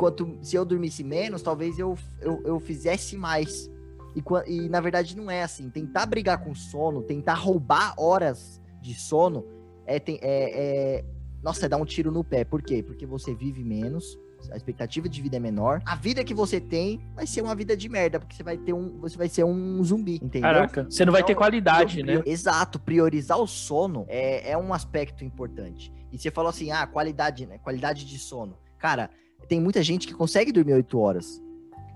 C: quanto se eu dormisse menos, talvez eu, eu, eu fizesse mais. E, e na verdade não é assim. Tentar brigar com sono, tentar roubar horas de sono, é, tem, é, é, nossa, é dar um tiro no pé. Por quê? Porque você vive menos, a expectativa de vida é menor. A vida que você tem vai ser uma vida de merda, porque você vai ter um, você vai ser um zumbi, entendeu?
B: Caraca, você não vai ter então, qualidade, né?
C: Exato, priorizar o sono é, é um aspecto importante. E você falou assim, ah, qualidade, né? Qualidade de sono. Cara, tem muita gente que consegue dormir 8 horas.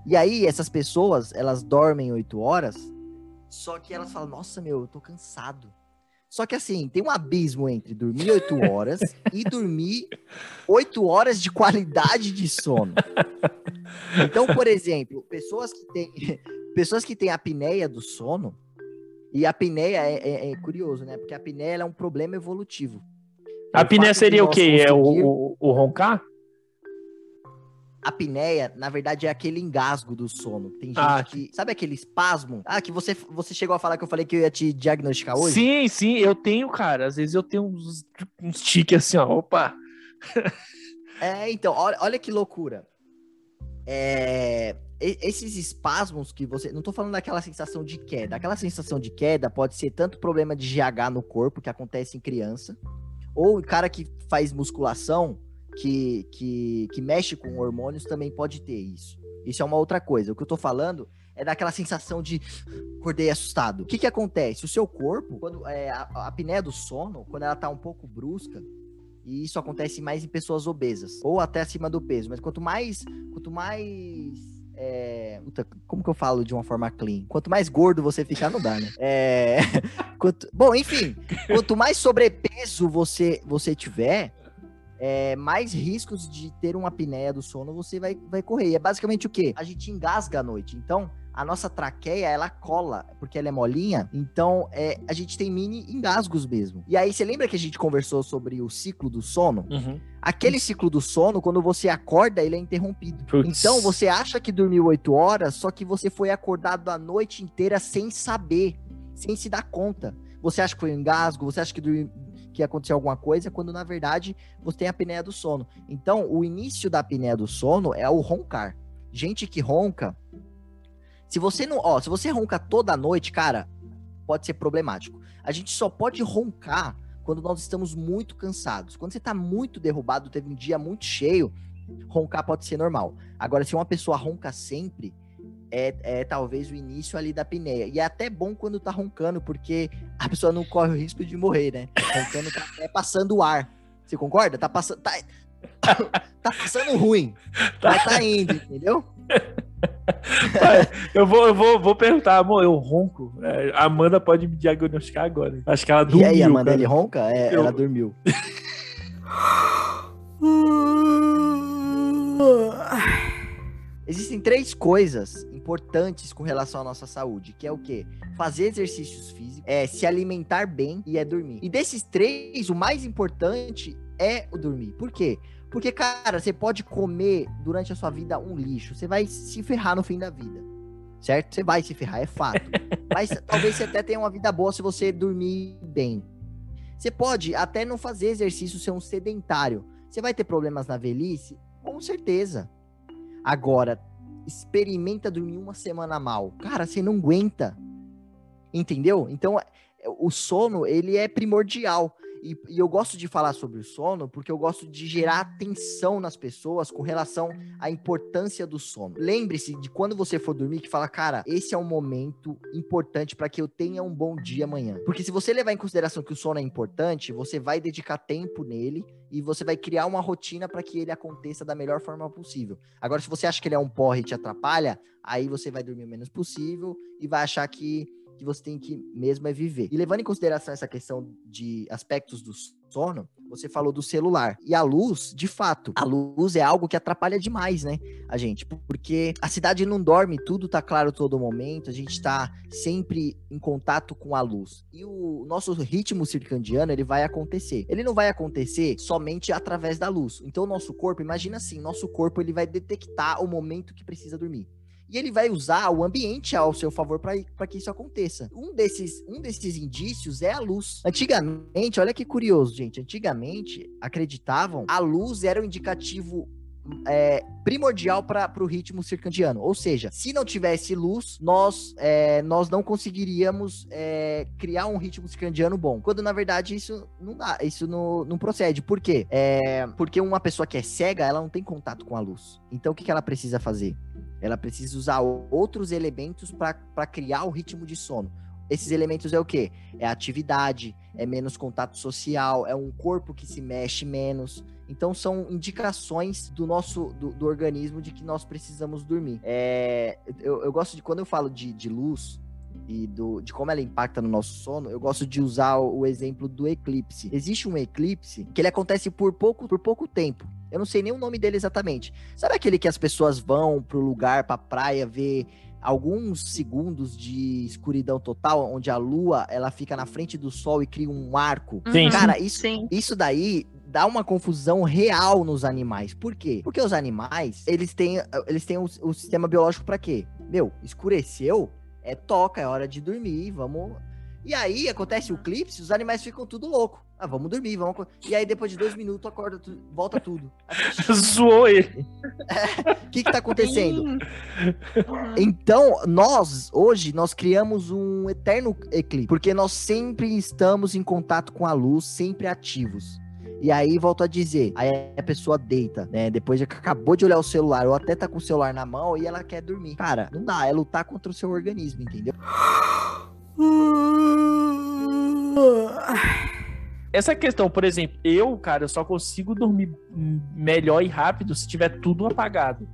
C: E aí, essas pessoas, elas dormem 8 horas, só que elas falam, nossa, meu, eu tô cansado. Só que assim, tem um abismo entre dormir 8 horas e dormir 8 horas de qualidade de sono. Então, por exemplo, pessoas que têm pessoas que têm apneia do sono, e a apneia é, é, é curioso, né? Porque a apneia é um problema evolutivo.
B: A apneia seria o quê? É o, o, o roncar?
C: A apneia, na verdade, é aquele engasgo do sono. Tem gente ah, que. Sabe aquele espasmo? Ah, que você, você chegou a falar que eu falei que eu ia te diagnosticar hoje?
B: Sim, sim, eu tenho, cara. Às vezes eu tenho uns, uns tiques assim, ó. Opa!
C: é, então, olha, olha que loucura. É, esses espasmos que você. Não tô falando daquela sensação de queda. Aquela sensação de queda pode ser tanto problema de GH no corpo, que acontece em criança, ou cara que faz musculação que, que, que mexe com hormônios também pode ter isso. Isso é uma outra coisa. O que eu tô falando é daquela sensação de acordei assustado. O que que acontece? O seu corpo, quando é, a, a apneia do sono, quando ela tá um pouco brusca, e isso acontece mais em pessoas obesas ou até acima do peso, mas quanto mais quanto mais é... Puta, como que eu falo de uma forma clean? Quanto mais gordo você ficar, não dá, né? É... Quanto... Bom, enfim, quanto mais sobrepeso você, você tiver, é, mais riscos de ter uma apneia do sono você vai, vai correr. E é basicamente o quê? A gente engasga à noite. Então, a nossa traqueia, ela cola, porque ela é molinha, então é, a gente tem mini engasgos mesmo. E aí, você lembra que a gente conversou sobre o ciclo do sono? Uhum. Aquele ciclo do sono, quando você acorda, ele é interrompido. Putz. Então, você acha que dormiu 8 horas, só que você foi acordado a noite inteira sem saber, sem se dar conta. Você acha que foi um engasgo, você acha que que acontecer alguma coisa, quando na verdade você tem a apneia do sono. Então, o início da apneia do sono é o roncar. Gente que ronca, se você não, ó, se você ronca toda noite, cara, pode ser problemático. A gente só pode roncar quando nós estamos muito cansados. Quando você está muito derrubado, teve um dia muito cheio, roncar pode ser normal. Agora, se uma pessoa ronca sempre, é, é, talvez o início ali da apneia. E é até bom quando tá roncando, porque a pessoa não corre o risco de morrer, né? Roncando tá até passando o ar. Você concorda? Tá passando. Tá, tá passando ruim. Tá. Mas tá indo, entendeu?
B: eu vou, eu vou, vou perguntar, amor, eu ronco. É, a Amanda pode me diagnosticar agora. Acho que ela dormiu. E
C: aí, Amanda, cara. ele ronca? É, eu... Ela dormiu. Existem três coisas importantes com relação à nossa saúde, que é o quê? Fazer exercícios físicos, é se alimentar bem e é dormir. E desses três, o mais importante é o dormir. Por quê? Porque, cara, você pode comer durante a sua vida um lixo, você vai se ferrar no fim da vida. Certo? Você vai se ferrar, é fato. Mas talvez você até tenha uma vida boa se você dormir bem. Você pode até não fazer exercício, ser um sedentário. Você vai ter problemas na velhice? Com certeza. Agora, experimenta dormir uma semana mal. Cara, você não aguenta. Entendeu? Então, o sono, ele é primordial. E, e, eu gosto de falar sobre o sono porque eu gosto de gerar atenção nas pessoas com relação à importância do sono. Lembre-se de quando você for dormir que fala, cara, esse é um momento importante para que eu tenha um bom dia amanhã. Porque se você levar em consideração que o sono é importante, você vai dedicar tempo nele e você vai criar uma rotina para que ele aconteça da melhor forma possível. Agora, se você acha que ele é um porre e te atrapalha, aí você vai dormir o menos possível e vai achar que que você tem que mesmo é viver. E levando em consideração essa questão de aspectos do sono, você falou do celular. E a luz, de fato, a luz é algo que atrapalha demais, né? A gente, porque a cidade não dorme, tudo tá claro todo momento, a gente tá sempre em contato com a luz. E o nosso ritmo circadiano, ele vai acontecer. Ele não vai acontecer somente através da luz. Então o nosso corpo, imagina assim, nosso corpo ele vai detectar o momento que precisa dormir e ele vai usar o ambiente ao seu favor para que isso aconteça. Um desses, um desses indícios é a luz. Antigamente, olha que curioso, gente. Antigamente, acreditavam a luz era o indicativo é, primordial para o ritmo circadiano. Ou seja, se não tivesse luz, nós, é, nós não conseguiríamos é, criar um ritmo circadiano bom. Quando na verdade isso não dá, isso não, não procede. Por quê? É, porque uma pessoa que é cega, ela não tem contato com a luz. Então o que, que ela precisa fazer? Ela precisa usar outros elementos para criar o ritmo de sono. Esses elementos é o quê? É atividade, é menos contato social, é um corpo que se mexe menos. Então são indicações do nosso do, do organismo de que nós precisamos dormir. É, eu, eu, gosto de quando eu falo de, de luz e do, de como ela impacta no nosso sono, eu gosto de usar o, o, exemplo do eclipse. Existe um eclipse que ele acontece por pouco, por pouco tempo. Eu não sei nem o nome dele exatamente. Sabe aquele que as pessoas vão pro lugar, pra praia, ver alguns segundos de escuridão total, onde a lua ela fica na frente do sol e cria um arco. Sim. Cara, isso, Sim. isso daí dá uma confusão real nos animais. Por quê? Porque os animais, eles têm, eles têm o, o sistema biológico para quê? Meu, escureceu, é toca, é hora de dormir, vamos. E aí acontece o eclipse, os animais ficam tudo louco. Ah, vamos dormir, vamos. E aí, depois de dois minutos, acorda, tu... volta tudo.
B: Zoou ele.
C: O é, que que tá acontecendo? Uhum. Então, nós, hoje, nós criamos um eterno eclipse. Porque nós sempre estamos em contato com a luz, sempre ativos. E aí, volto a dizer, aí a pessoa deita, né? Depois de que acabou de olhar o celular, ou até tá com o celular na mão e ela quer dormir. Cara, não dá, é lutar contra o seu organismo, entendeu?
B: essa questão, por exemplo, eu, cara, eu só consigo dormir melhor e rápido se tiver tudo apagado.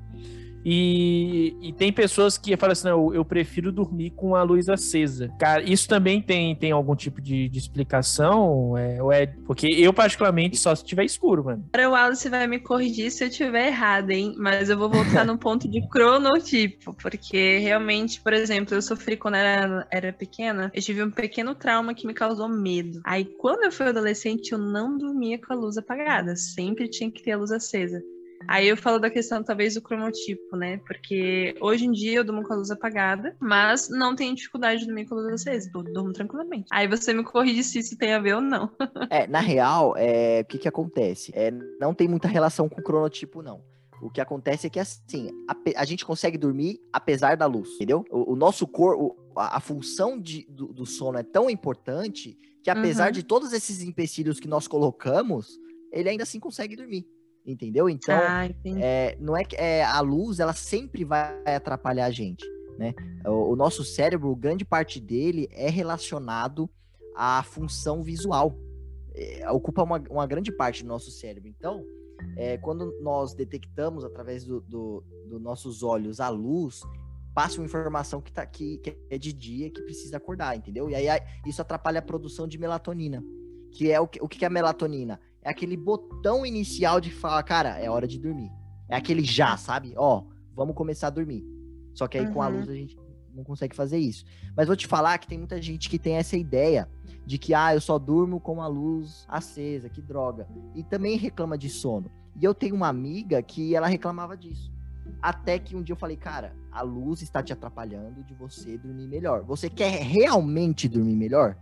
B: E, e, tem pessoas que falam assim: não, eu, prefiro dormir com a luz acesa. Cara, isso também tem, tem algum tipo de, de explicação? É, ou é, porque eu, particularmente, só se tiver escuro, mano.
D: Agora o Wallace vai me corrigir se eu tiver errado, hein? Mas eu vou voltar no ponto de cronotipo, porque realmente, por exemplo, eu sofri quando era, era pequena, eu tive um pequeno trauma que me causou medo. Aí, quando eu fui adolescente, eu não dormia com a luz apagada, sempre tinha que ter a luz acesa. Aí eu falo da questão, talvez, do cromotipo, né? Porque hoje em dia eu durmo com a luz apagada, mas não tenho dificuldade de dormir com a luz acesa. Eu durmo tranquilamente. Aí você me corrige se isso tem a ver ou não.
C: é, na real, é, o que que acontece? É, não tem muita relação com o cronotipo, não. O que acontece é que, assim, a, a gente consegue dormir apesar da luz, entendeu? O, o nosso corpo, a, a, função de, do, do, sono é tão importante que, apesar uhum. de todos esses empecilhos que nós colocamos, ele ainda assim consegue dormir entendeu? Então, ah, é, não é que é, a luz ela sempre vai atrapalhar a gente, né? O, o, nosso cérebro, grande parte dele é relacionado à função visual, é, ocupa uma, uma, grande parte do nosso cérebro. Então, é, quando nós detectamos através dos do, do nossos olhos a luz, passa uma informação que, tá, que, que é de dia que precisa acordar, entendeu? E aí isso atrapalha a produção de melatonina, que é o que, o que é a melatonina? É aquele botão inicial de falar, cara, é hora de dormir. É aquele já, sabe? Ó, vamos começar a dormir. Só que aí uhum. com a luz a gente não consegue fazer isso. Mas vou te falar que tem muita gente que tem essa ideia de que, ah, eu só durmo com a luz acesa, que droga. E também reclama de sono. E eu tenho uma amiga que ela reclamava disso. Até que um dia eu falei, cara, a luz está te atrapalhando de você dormir melhor. Você quer realmente dormir melhor?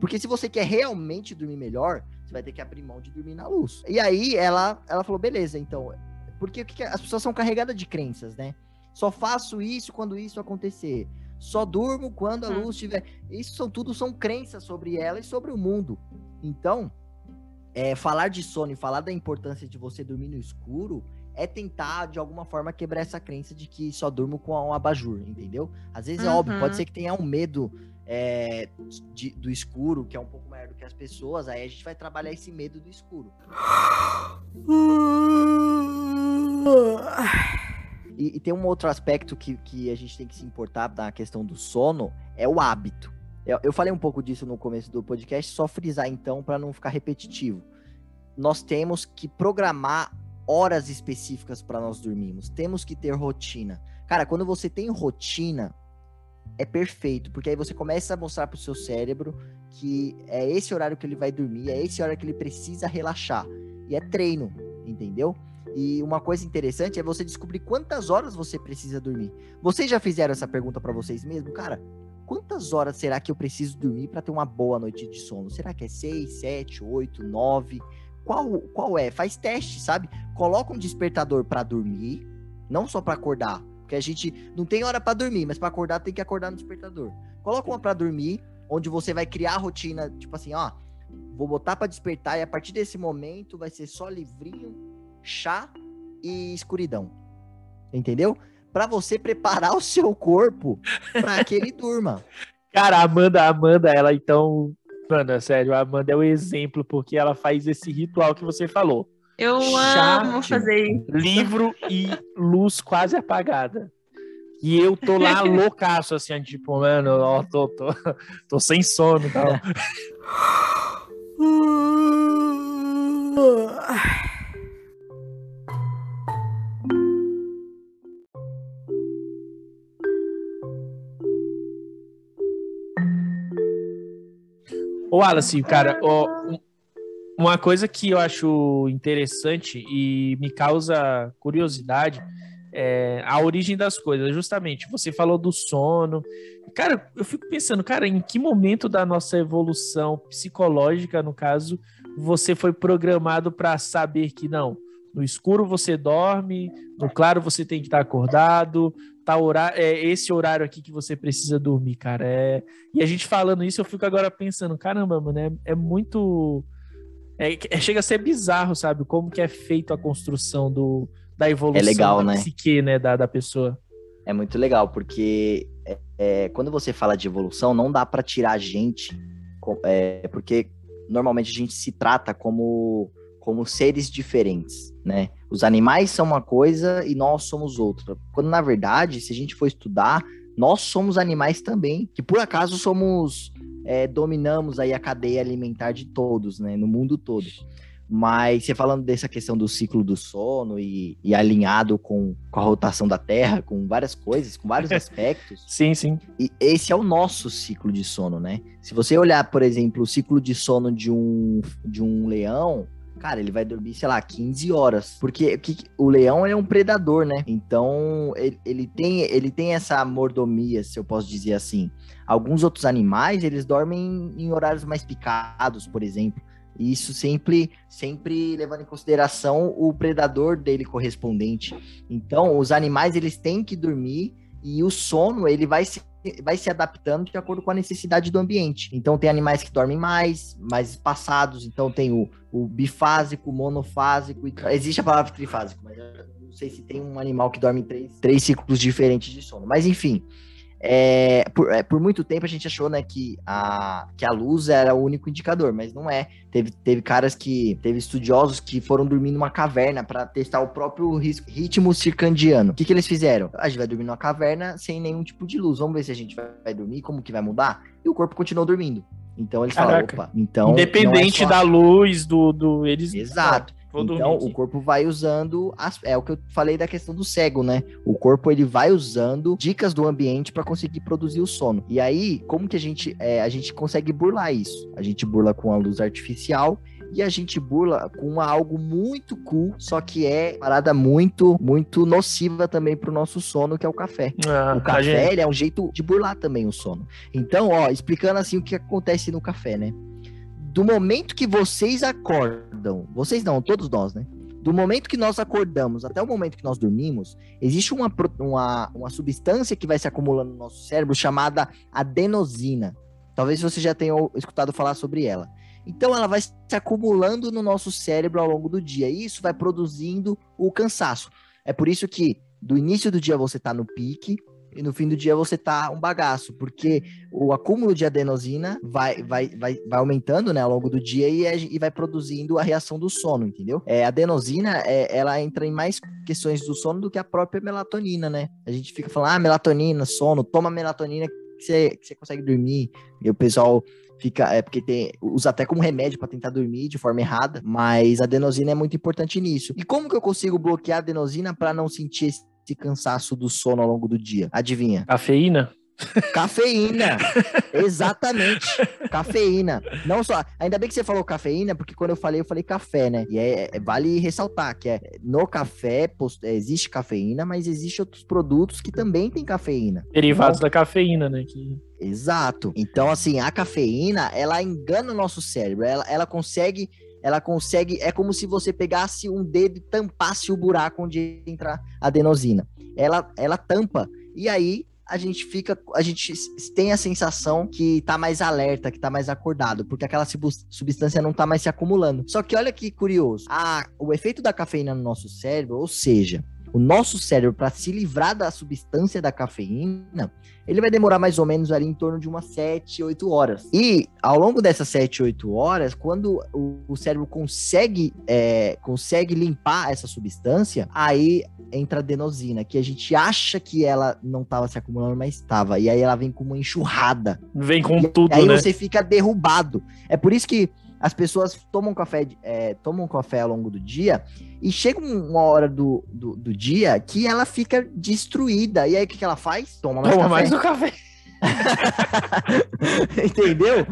C: Porque se você quer realmente dormir melhor, você vai ter que abrir mão de dormir na luz. E aí ela, ela falou, beleza, então. Porque que as pessoas são carregadas de crenças, né? Só faço isso quando isso acontecer. Só durmo quando a hum. luz estiver. Isso são tudo são crenças sobre ela e sobre o mundo. Então, é, falar de sono e falar da importância de você dormir no escuro é tentar, de alguma forma, quebrar essa crença de que só durmo com um abajur, entendeu? Às vezes uhum. é óbvio, pode uhum. ser que tenha um medo é, de, do escuro, que é um pouco maior do que as pessoas, aí a gente vai trabalhar esse medo do escuro. E, e, tem um outro aspecto que, que a gente tem que se importar na questão do sono, é o hábito. Eu, eu falei um pouco disso no começo do podcast, só frisar então para não ficar repetitivo. Nós temos que programar horas específicas para nós dormirmos. Temos que ter rotina. Cara, quando você tem rotina, é perfeito, porque aí você começa a mostrar pro seu cérebro que é esse horário que ele vai dormir, é esse horário que ele precisa relaxar. E é treino, entendeu? E uma coisa interessante é você descobrir quantas horas você precisa dormir. Vocês já fizeram essa pergunta para vocês mesmo? Cara, quantas horas será que eu preciso dormir para ter uma boa noite de sono? Será que é 6, 7, 8, 9? qual, qual é? Faz teste, sabe? Coloca um despertador para dormir, não só para acordar, porque a gente não tem hora para dormir, mas para acordar tem que acordar no despertador. Coloca uma para dormir, onde você vai criar a rotina, tipo assim, ó, vou botar para despertar e a partir desse momento vai ser só livrinho, chá e escuridão. Entendeu? Para você preparar o seu corpo para que ele durma.
B: Cara, a Amanda, a Amanda, ela então, mano, sério, a Amanda é o exemplo porque ela faz esse ritual que você falou.
D: Eu amo fazer
B: Livro e luz quase apagada. E eu tô lá loucaço, assim, tipo, mano, ó, tô, tô, tô sem sono e tal. Ô, Wallace, cara, ó, uma coisa que eu acho interessante e me causa curiosidade é, a origem das coisas, justamente. Você falou do sono. Cara, eu fico pensando, cara, em que momento da nossa evolução psicológica, no caso, você foi programado para saber que não, no escuro você dorme, no claro você tem que estar acordado, tá horário, é esse horário aqui que você precisa dormir, cara. É... E a gente falando isso, eu fico agora pensando, caramba, mano, é, é muito. É, é, chega a ser bizarro, sabe? Como que é feito a construção do, da evolução
C: é legal,
B: da
C: né?
B: psique, né, da, da pessoa.
C: É muito legal, porque é, é, quando você fala de evolução, não dá para tirar a gente, é, porque normalmente a gente se trata como, como seres diferentes, né? Os animais são uma coisa e nós somos outra. Quando, na verdade, se a gente for estudar, nós somos animais também, que por acaso somos, é, dominamos aí a cadeia alimentar de todos, né? No mundo todo. Mas você falando dessa questão do ciclo do sono e, e alinhado com, com, a rotação da Terra, com várias coisas, com vários aspectos.
B: sim, sim.
C: E esse é o nosso ciclo de sono, né? Se você olhar, por exemplo, o ciclo de sono de um, de um leão, cara, ele vai dormir, sei lá, 15 horas. Porque o leão é um predador, né? Então, ele, ele, tem, ele tem essa mordomia, se eu posso dizer assim. Alguns outros animais, eles dormem em horários mais picados, por exemplo. Isso sempre, sempre levando em consideração o predador dele correspondente. Então, os animais eles têm que dormir e o sono ele vai se, vai se adaptando de acordo com a necessidade do ambiente. Então, tem animais que dormem mais, mais espaçados. Então, tem o, o bifásico, monofásico. Existe a palavra trifásico, mas eu não sei se tem um animal que dorme em três, três ciclos diferentes de sono. Mas, enfim. É, por, é, por, muito tempo a gente achou né, que, a, que a luz era o único indicador, mas não é. Teve, teve caras que. Teve estudiosos que foram dormir numa caverna para testar o próprio ritmo circadiano. O que, que eles fizeram? A gente vai dormir numa caverna sem nenhum tipo de luz. Vamos ver se a gente vai, dormir, como que vai mudar. E o corpo continuou dormindo. Então eles Caraca. falaram, opa, então.
B: Independente é só... da luz, do. do eles...
C: Exato. Então o corpo vai usando as, é o que eu falei da questão do cego, né? O corpo ele vai usando dicas do ambiente para conseguir produzir o sono. E aí, como que a gente é, a gente consegue burlar isso? A gente burla com a luz artificial e a gente burla com algo muito cool, só que é parada muito, muito nociva também pro nosso sono, que é o café. Ah, o café, gente... é um jeito de burlar também o sono. Então, ó, explicando assim o que acontece no café, né? Do momento que vocês acordam, vocês não, todos nós, né? Do momento que nós acordamos até o momento que nós dormimos, existe uma, uma, uma substância que vai se acumulando no nosso cérebro chamada adenosina. Talvez você já tenha escutado falar sobre ela. Então ela vai se acumulando no nosso cérebro ao longo do dia. E isso vai produzindo o cansaço. É por isso que do início do dia você está no pique e no fim do dia você tá um bagaço, porque o acúmulo de adenosina vai, vai, vai, vai aumentando né, ao longo do dia e, é, e vai produzindo a reação do sono, entendeu? É, a adenosina, é, ela entra em mais questões do sono do que a própria melatonina, né? A gente fica falando, ah, melatonina, sono, toma melatonina que você, que você consegue dormir. E o pessoal fica é porque tem usa até como remédio para tentar dormir de forma errada, mas a adenosina é muito importante nisso. E como que eu consigo bloquear a adenosina para não sentir esse cansaço do sono ao longo do dia? Adivinha?
B: Cafeína?
C: Cafeína! Exatamente! Cafeína. Não só. Ainda bem que você falou cafeína, porque quando eu falei, eu falei café, né? E é, é vale ressaltar que é, no café post, é, existe cafeína, mas existe outros produtos que também têm cafeína.
B: Derivados então, da cafeína, né? Que...
C: Exato. Então, assim, a cafeína, ela engana o nosso cérebro. Ela, ela consegue ela consegue. É como se você pegasse um dedo e tampasse o buraco onde entra a adenosina. Ela, ela tampa. E aí a gente fica, a gente tem a sensação que tá mais alerta, que tá mais acordado, porque aquela substância não tá mais se acumulando. Só que olha que curioso, a, o efeito da cafeína no nosso cérebro, ou seja, o nosso cérebro, para se livrar da substância da cafeína, ele vai demorar mais ou menos ali em torno de umas 7, 8 horas. E ao longo dessas 7, 8 horas, quando o, o cérebro consegue, é, consegue limpar essa substância, aí entra a adenosina, que a gente acha que ela não estava se acumulando, mas estava. E aí ela vem com uma enxurrada.
B: Vem com e tudo,
C: aí
B: né?
C: Aí você fica derrubado. É por isso que as pessoas tomam café, é, tomam café ao longo do dia e chega uma hora do, do, do dia que ela fica destruída. E aí o que, que ela faz?
B: Toma mais Toma café. mais do café.
C: Entendeu?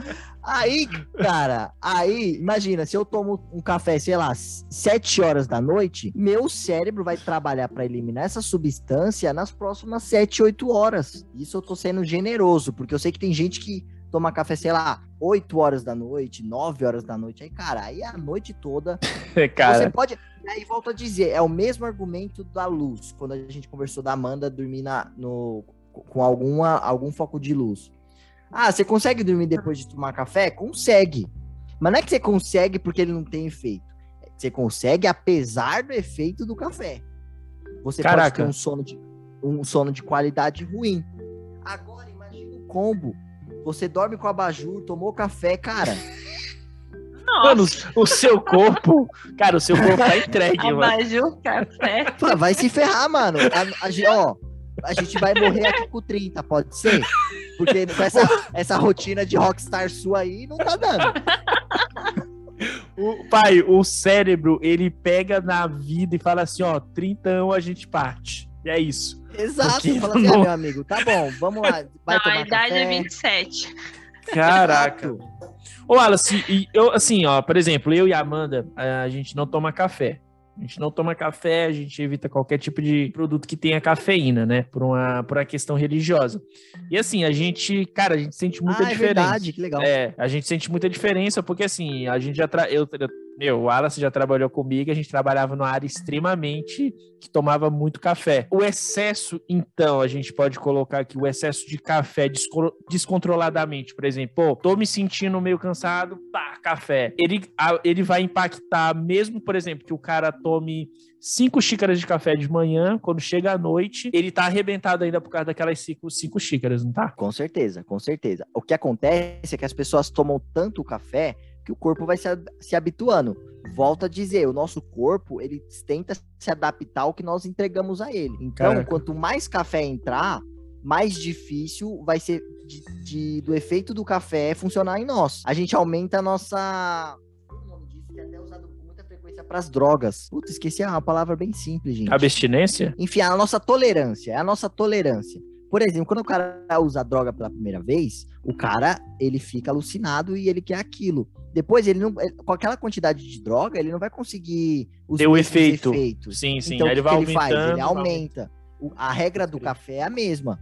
C: Aí, cara, aí, imagina, se eu tomo um café, sei lá, 7 horas da noite, meu cérebro vai trabalhar para eliminar essa substância nas próximas 7, 8 horas. Isso eu tô sendo generoso, porque eu sei que tem gente que tomar café, sei lá, 8 horas da noite, 9 horas da noite. Aí, cara, aí a noite toda.
B: cara.
C: Você pode. Aí volto a dizer, é o mesmo argumento da luz. Quando a gente conversou da Amanda dormir na, no, com alguma, algum foco de luz. Ah, você consegue dormir depois de tomar café? Consegue. Mas não é que você consegue porque ele não tem efeito. Você consegue apesar do efeito do café. Você Caraca. pode ter um sono de, um sono de qualidade ruim. Agora, imagina o combo você dorme com abajur, tomou café, cara.
B: Nossa. Mano, o seu corpo, cara, o seu corpo tá entregue,
D: mano. Abajur, café.
C: Vai se ferrar, mano. A, a, ó, a gente vai morrer aqui com 30, pode ser? Porque com essa, essa rotina de rockstar sua aí, não tá dando.
B: O, pai, o cérebro, ele pega na vida e fala assim, ó, 30 anos a gente parte. E é isso.
C: Exato, Porque fala assim, não... ah, meu amigo, tá bom, vamos lá. Vai
D: não,
C: tomar
D: a idade
C: café.
D: é 27.
B: Caraca. Ô, Alice, eu, assim, ó, por exemplo, eu e a Amanda, a gente não toma café. A gente não toma café, a gente evita qualquer tipo de produto que tenha cafeína, né? Por uma, por uma questão religiosa. E assim, a gente, cara, a gente sente muita ah, é diferença. É verdade,
C: que legal.
B: É, a gente sente muita diferença, porque assim, a gente já. Tra... Eu, meu, o Wallace já trabalhou comigo, a gente trabalhava numa área extremamente que tomava muito café. O excesso, então, a gente pode colocar aqui o excesso de café descontroladamente, por exemplo, pô, tô me sentindo meio cansado, pá, café. Ele, ele vai impactar, mesmo, por exemplo, que o cara tome cinco xícaras de café de manhã, quando chega à noite, ele tá arrebentado ainda por causa daquelas cinco, cinco xícaras, não tá?
C: Com certeza, com certeza. O que acontece é que as pessoas tomam tanto café que o corpo vai se, se habituando. Volto a dizer, o nosso corpo, ele tenta se adaptar ao que nós entregamos a ele. Então, Caraca. quanto mais café entrar, mais difícil vai ser de, de, do efeito do café funcionar em nós. A gente aumenta a nossa. O nome disso que é até usado com muita frequência para as drogas. Puta, esqueci uma palavra bem simples, gente.
B: Abstinência?
C: Enfim, a nossa tolerância. É a nossa tolerância. Por exemplo, quando o cara usa droga pela primeira vez, o cara ele fica alucinado e ele quer aquilo. Depois, ele não, com aquela quantidade de droga, ele não vai conseguir
B: os Ter o efeito. efeitos. Sim, sim.
C: Então, Aí ele vai que ele faz? Ele aumenta. A regra do café é a mesma.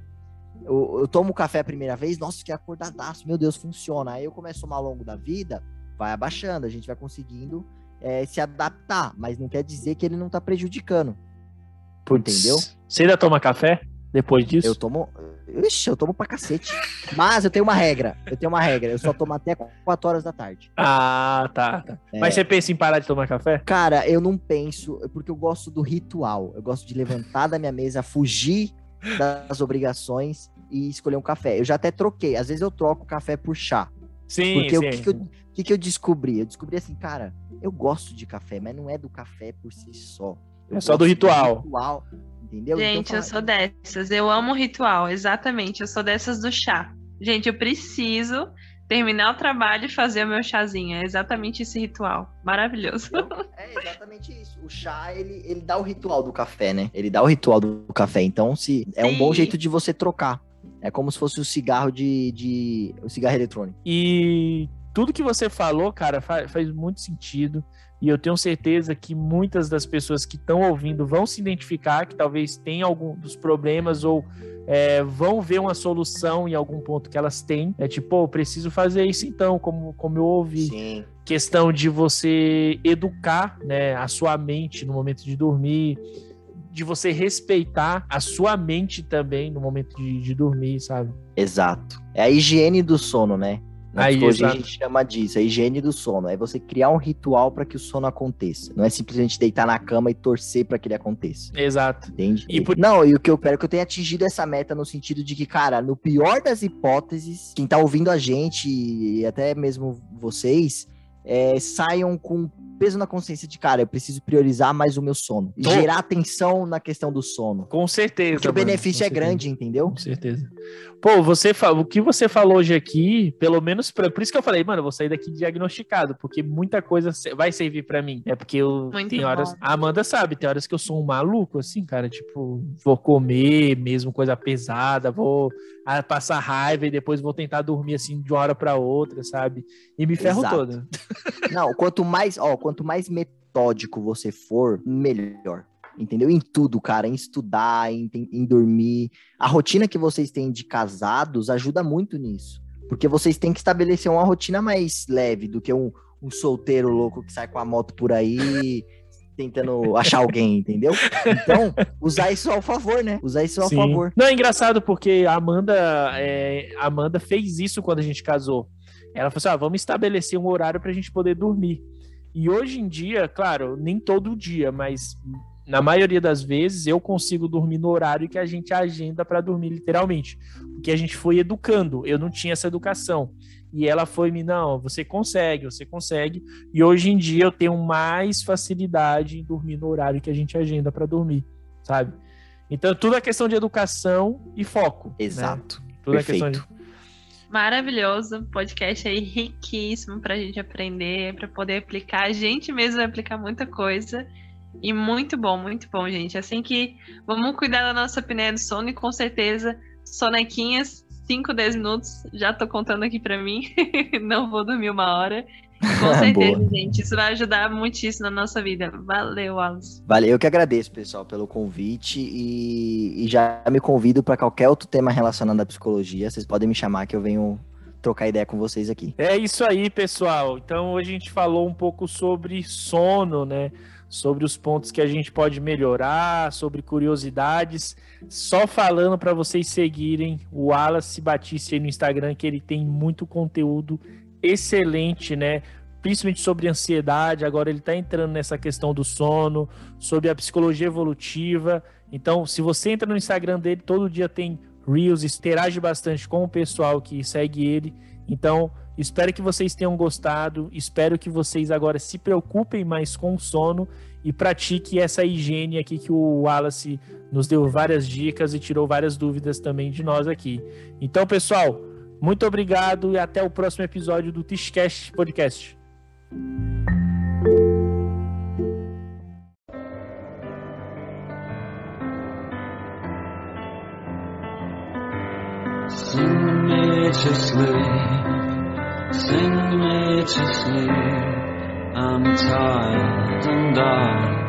C: Eu, eu tomo café a primeira vez, nossa, fiquei acordadaço, meu Deus, funciona. Aí eu começo a tomar ao longo da vida, vai abaixando, a gente vai conseguindo é, se adaptar, mas não quer dizer que ele não tá prejudicando.
B: Puts. Entendeu? Você ainda toma café? Depois disso?
C: Eu tomo. Ixi, eu tomo pra cacete. Mas eu tenho uma regra. Eu tenho uma regra. Eu só tomo até 4 horas da tarde.
B: Ah, tá. tá. É... Mas você pensa em parar de tomar café?
C: Cara, eu não penso, porque eu gosto do ritual. Eu gosto de levantar da minha mesa, fugir das obrigações e escolher um café. Eu já até troquei. Às vezes eu troco café por chá.
B: Sim,
C: porque
B: sim.
C: o que, que, eu, que, que eu descobri? Eu descobri assim, cara, eu gosto de café, mas não é do café por si só. Eu
B: é só do ritual.
C: Do ritual Entendeu?
D: Então, Gente, então, eu sou dessas. Eu amo ritual, exatamente. Eu sou dessas do chá. Gente, eu preciso terminar o trabalho e fazer o meu chazinho. É exatamente esse ritual. Maravilhoso.
C: É exatamente isso. O chá, ele, ele dá o ritual do café, né? Ele dá o ritual do café. Então, se é Sim. um bom jeito de você trocar. É como se fosse o cigarro de, de o cigarro eletrônico.
B: E tudo que você falou, cara, faz, faz muito sentido. E eu tenho certeza que muitas das pessoas que estão ouvindo vão se identificar, que talvez tenham algum dos problemas ou é, vão ver uma solução em algum ponto que elas têm. É tipo, pô, preciso fazer isso então, como, como eu ouvi. Sim. Questão de você educar né, a sua mente no momento de dormir, de você respeitar a sua mente também no momento de, de dormir, sabe?
C: Exato. É a higiene do sono, né? Na Aí, psicologia a gente chama disso, a higiene do sono. É você criar um ritual para que o sono aconteça. Não é simplesmente deitar na cama e torcer para que ele aconteça.
B: Exato.
C: Entende? E por... Não, e o que eu quero é que eu tenha atingido essa meta no sentido de que, cara, no pior das hipóteses, quem tá ouvindo a gente e até mesmo vocês, é, saiam com peso na consciência de, cara, eu preciso priorizar mais o meu sono. E gerar atenção na questão do sono.
B: Com certeza.
C: Porque mano, o benefício é grande, entendeu?
B: Com certeza. Pô, você o que você falou hoje aqui, pelo menos pra, por isso que eu falei, mano, eu vou sair daqui diagnosticado, porque muita coisa vai servir para mim. É porque eu Muito tem horas, a Amanda sabe, tem horas que eu sou um maluco assim, cara, tipo, vou comer mesmo coisa pesada, vou passar raiva e depois vou tentar dormir assim de uma hora para outra, sabe? E me ferro Exato. toda.
C: Não, quanto mais, ó, quanto mais metódico você for, melhor entendeu? Em tudo, cara, em estudar, em, em dormir. A rotina que vocês têm de casados ajuda muito nisso. Porque vocês têm que estabelecer uma rotina mais leve do que um, um solteiro louco que sai com a moto por aí tentando achar alguém, entendeu? Então, usar isso ao favor, né? Usar isso ao Sim. favor.
B: Não, é engraçado porque a Amanda, é, Amanda fez isso quando a gente casou. Ela falou assim: ah, vamos estabelecer um horário pra gente poder dormir. E hoje em dia, claro, nem todo dia, mas na maioria das vezes, eu consigo dormir no horário que a gente agenda para dormir, literalmente. Porque a gente foi educando, eu não tinha essa educação. E ela foi me, não, você consegue, você consegue. E hoje em dia eu tenho mais facilidade em dormir no horário que a gente agenda para dormir, sabe? Então, tudo é questão de educação e foco. Né?
C: Exato.
B: Né? Tudo Perfeito. é questão de
D: maravilhoso, podcast aí riquíssimo para a gente aprender, para poder aplicar. A gente mesmo vai aplicar muita coisa. E muito bom, muito bom, gente. Assim que vamos cuidar da nossa apneia do sono e com certeza sonequinhas, 5, 10 minutos, já tô contando aqui para mim. Não vou dormir uma hora. Com certeza, gente. Isso vai ajudar muitíssimo na nossa vida. Valeu, Alice.
C: Valeu, eu que agradeço, pessoal, pelo convite e, e já me convido para qualquer outro tema relacionado à psicologia. Vocês podem me chamar que eu venho trocar ideia com vocês aqui.
B: É isso aí, pessoal. Então, hoje a gente falou um pouco sobre sono, né? sobre os pontos que a gente pode melhorar, sobre curiosidades. Só falando para vocês seguirem o Wallace Batista aí no Instagram, que ele tem muito conteúdo excelente, né? Principalmente sobre ansiedade. Agora ele está entrando nessa questão do sono, sobre a psicologia evolutiva. Então, se você entra no Instagram dele, todo dia tem Reels, interage bastante com o pessoal que segue ele. Então, Espero que vocês tenham gostado. Espero que vocês agora se preocupem mais com o sono e pratique essa higiene aqui que o Wallace nos deu várias dicas e tirou várias dúvidas também de nós aqui. Então, pessoal, muito obrigado e até o próximo episódio do Tishcast Podcast. Sing me to sleep. Sing me to sleep. I'm tired and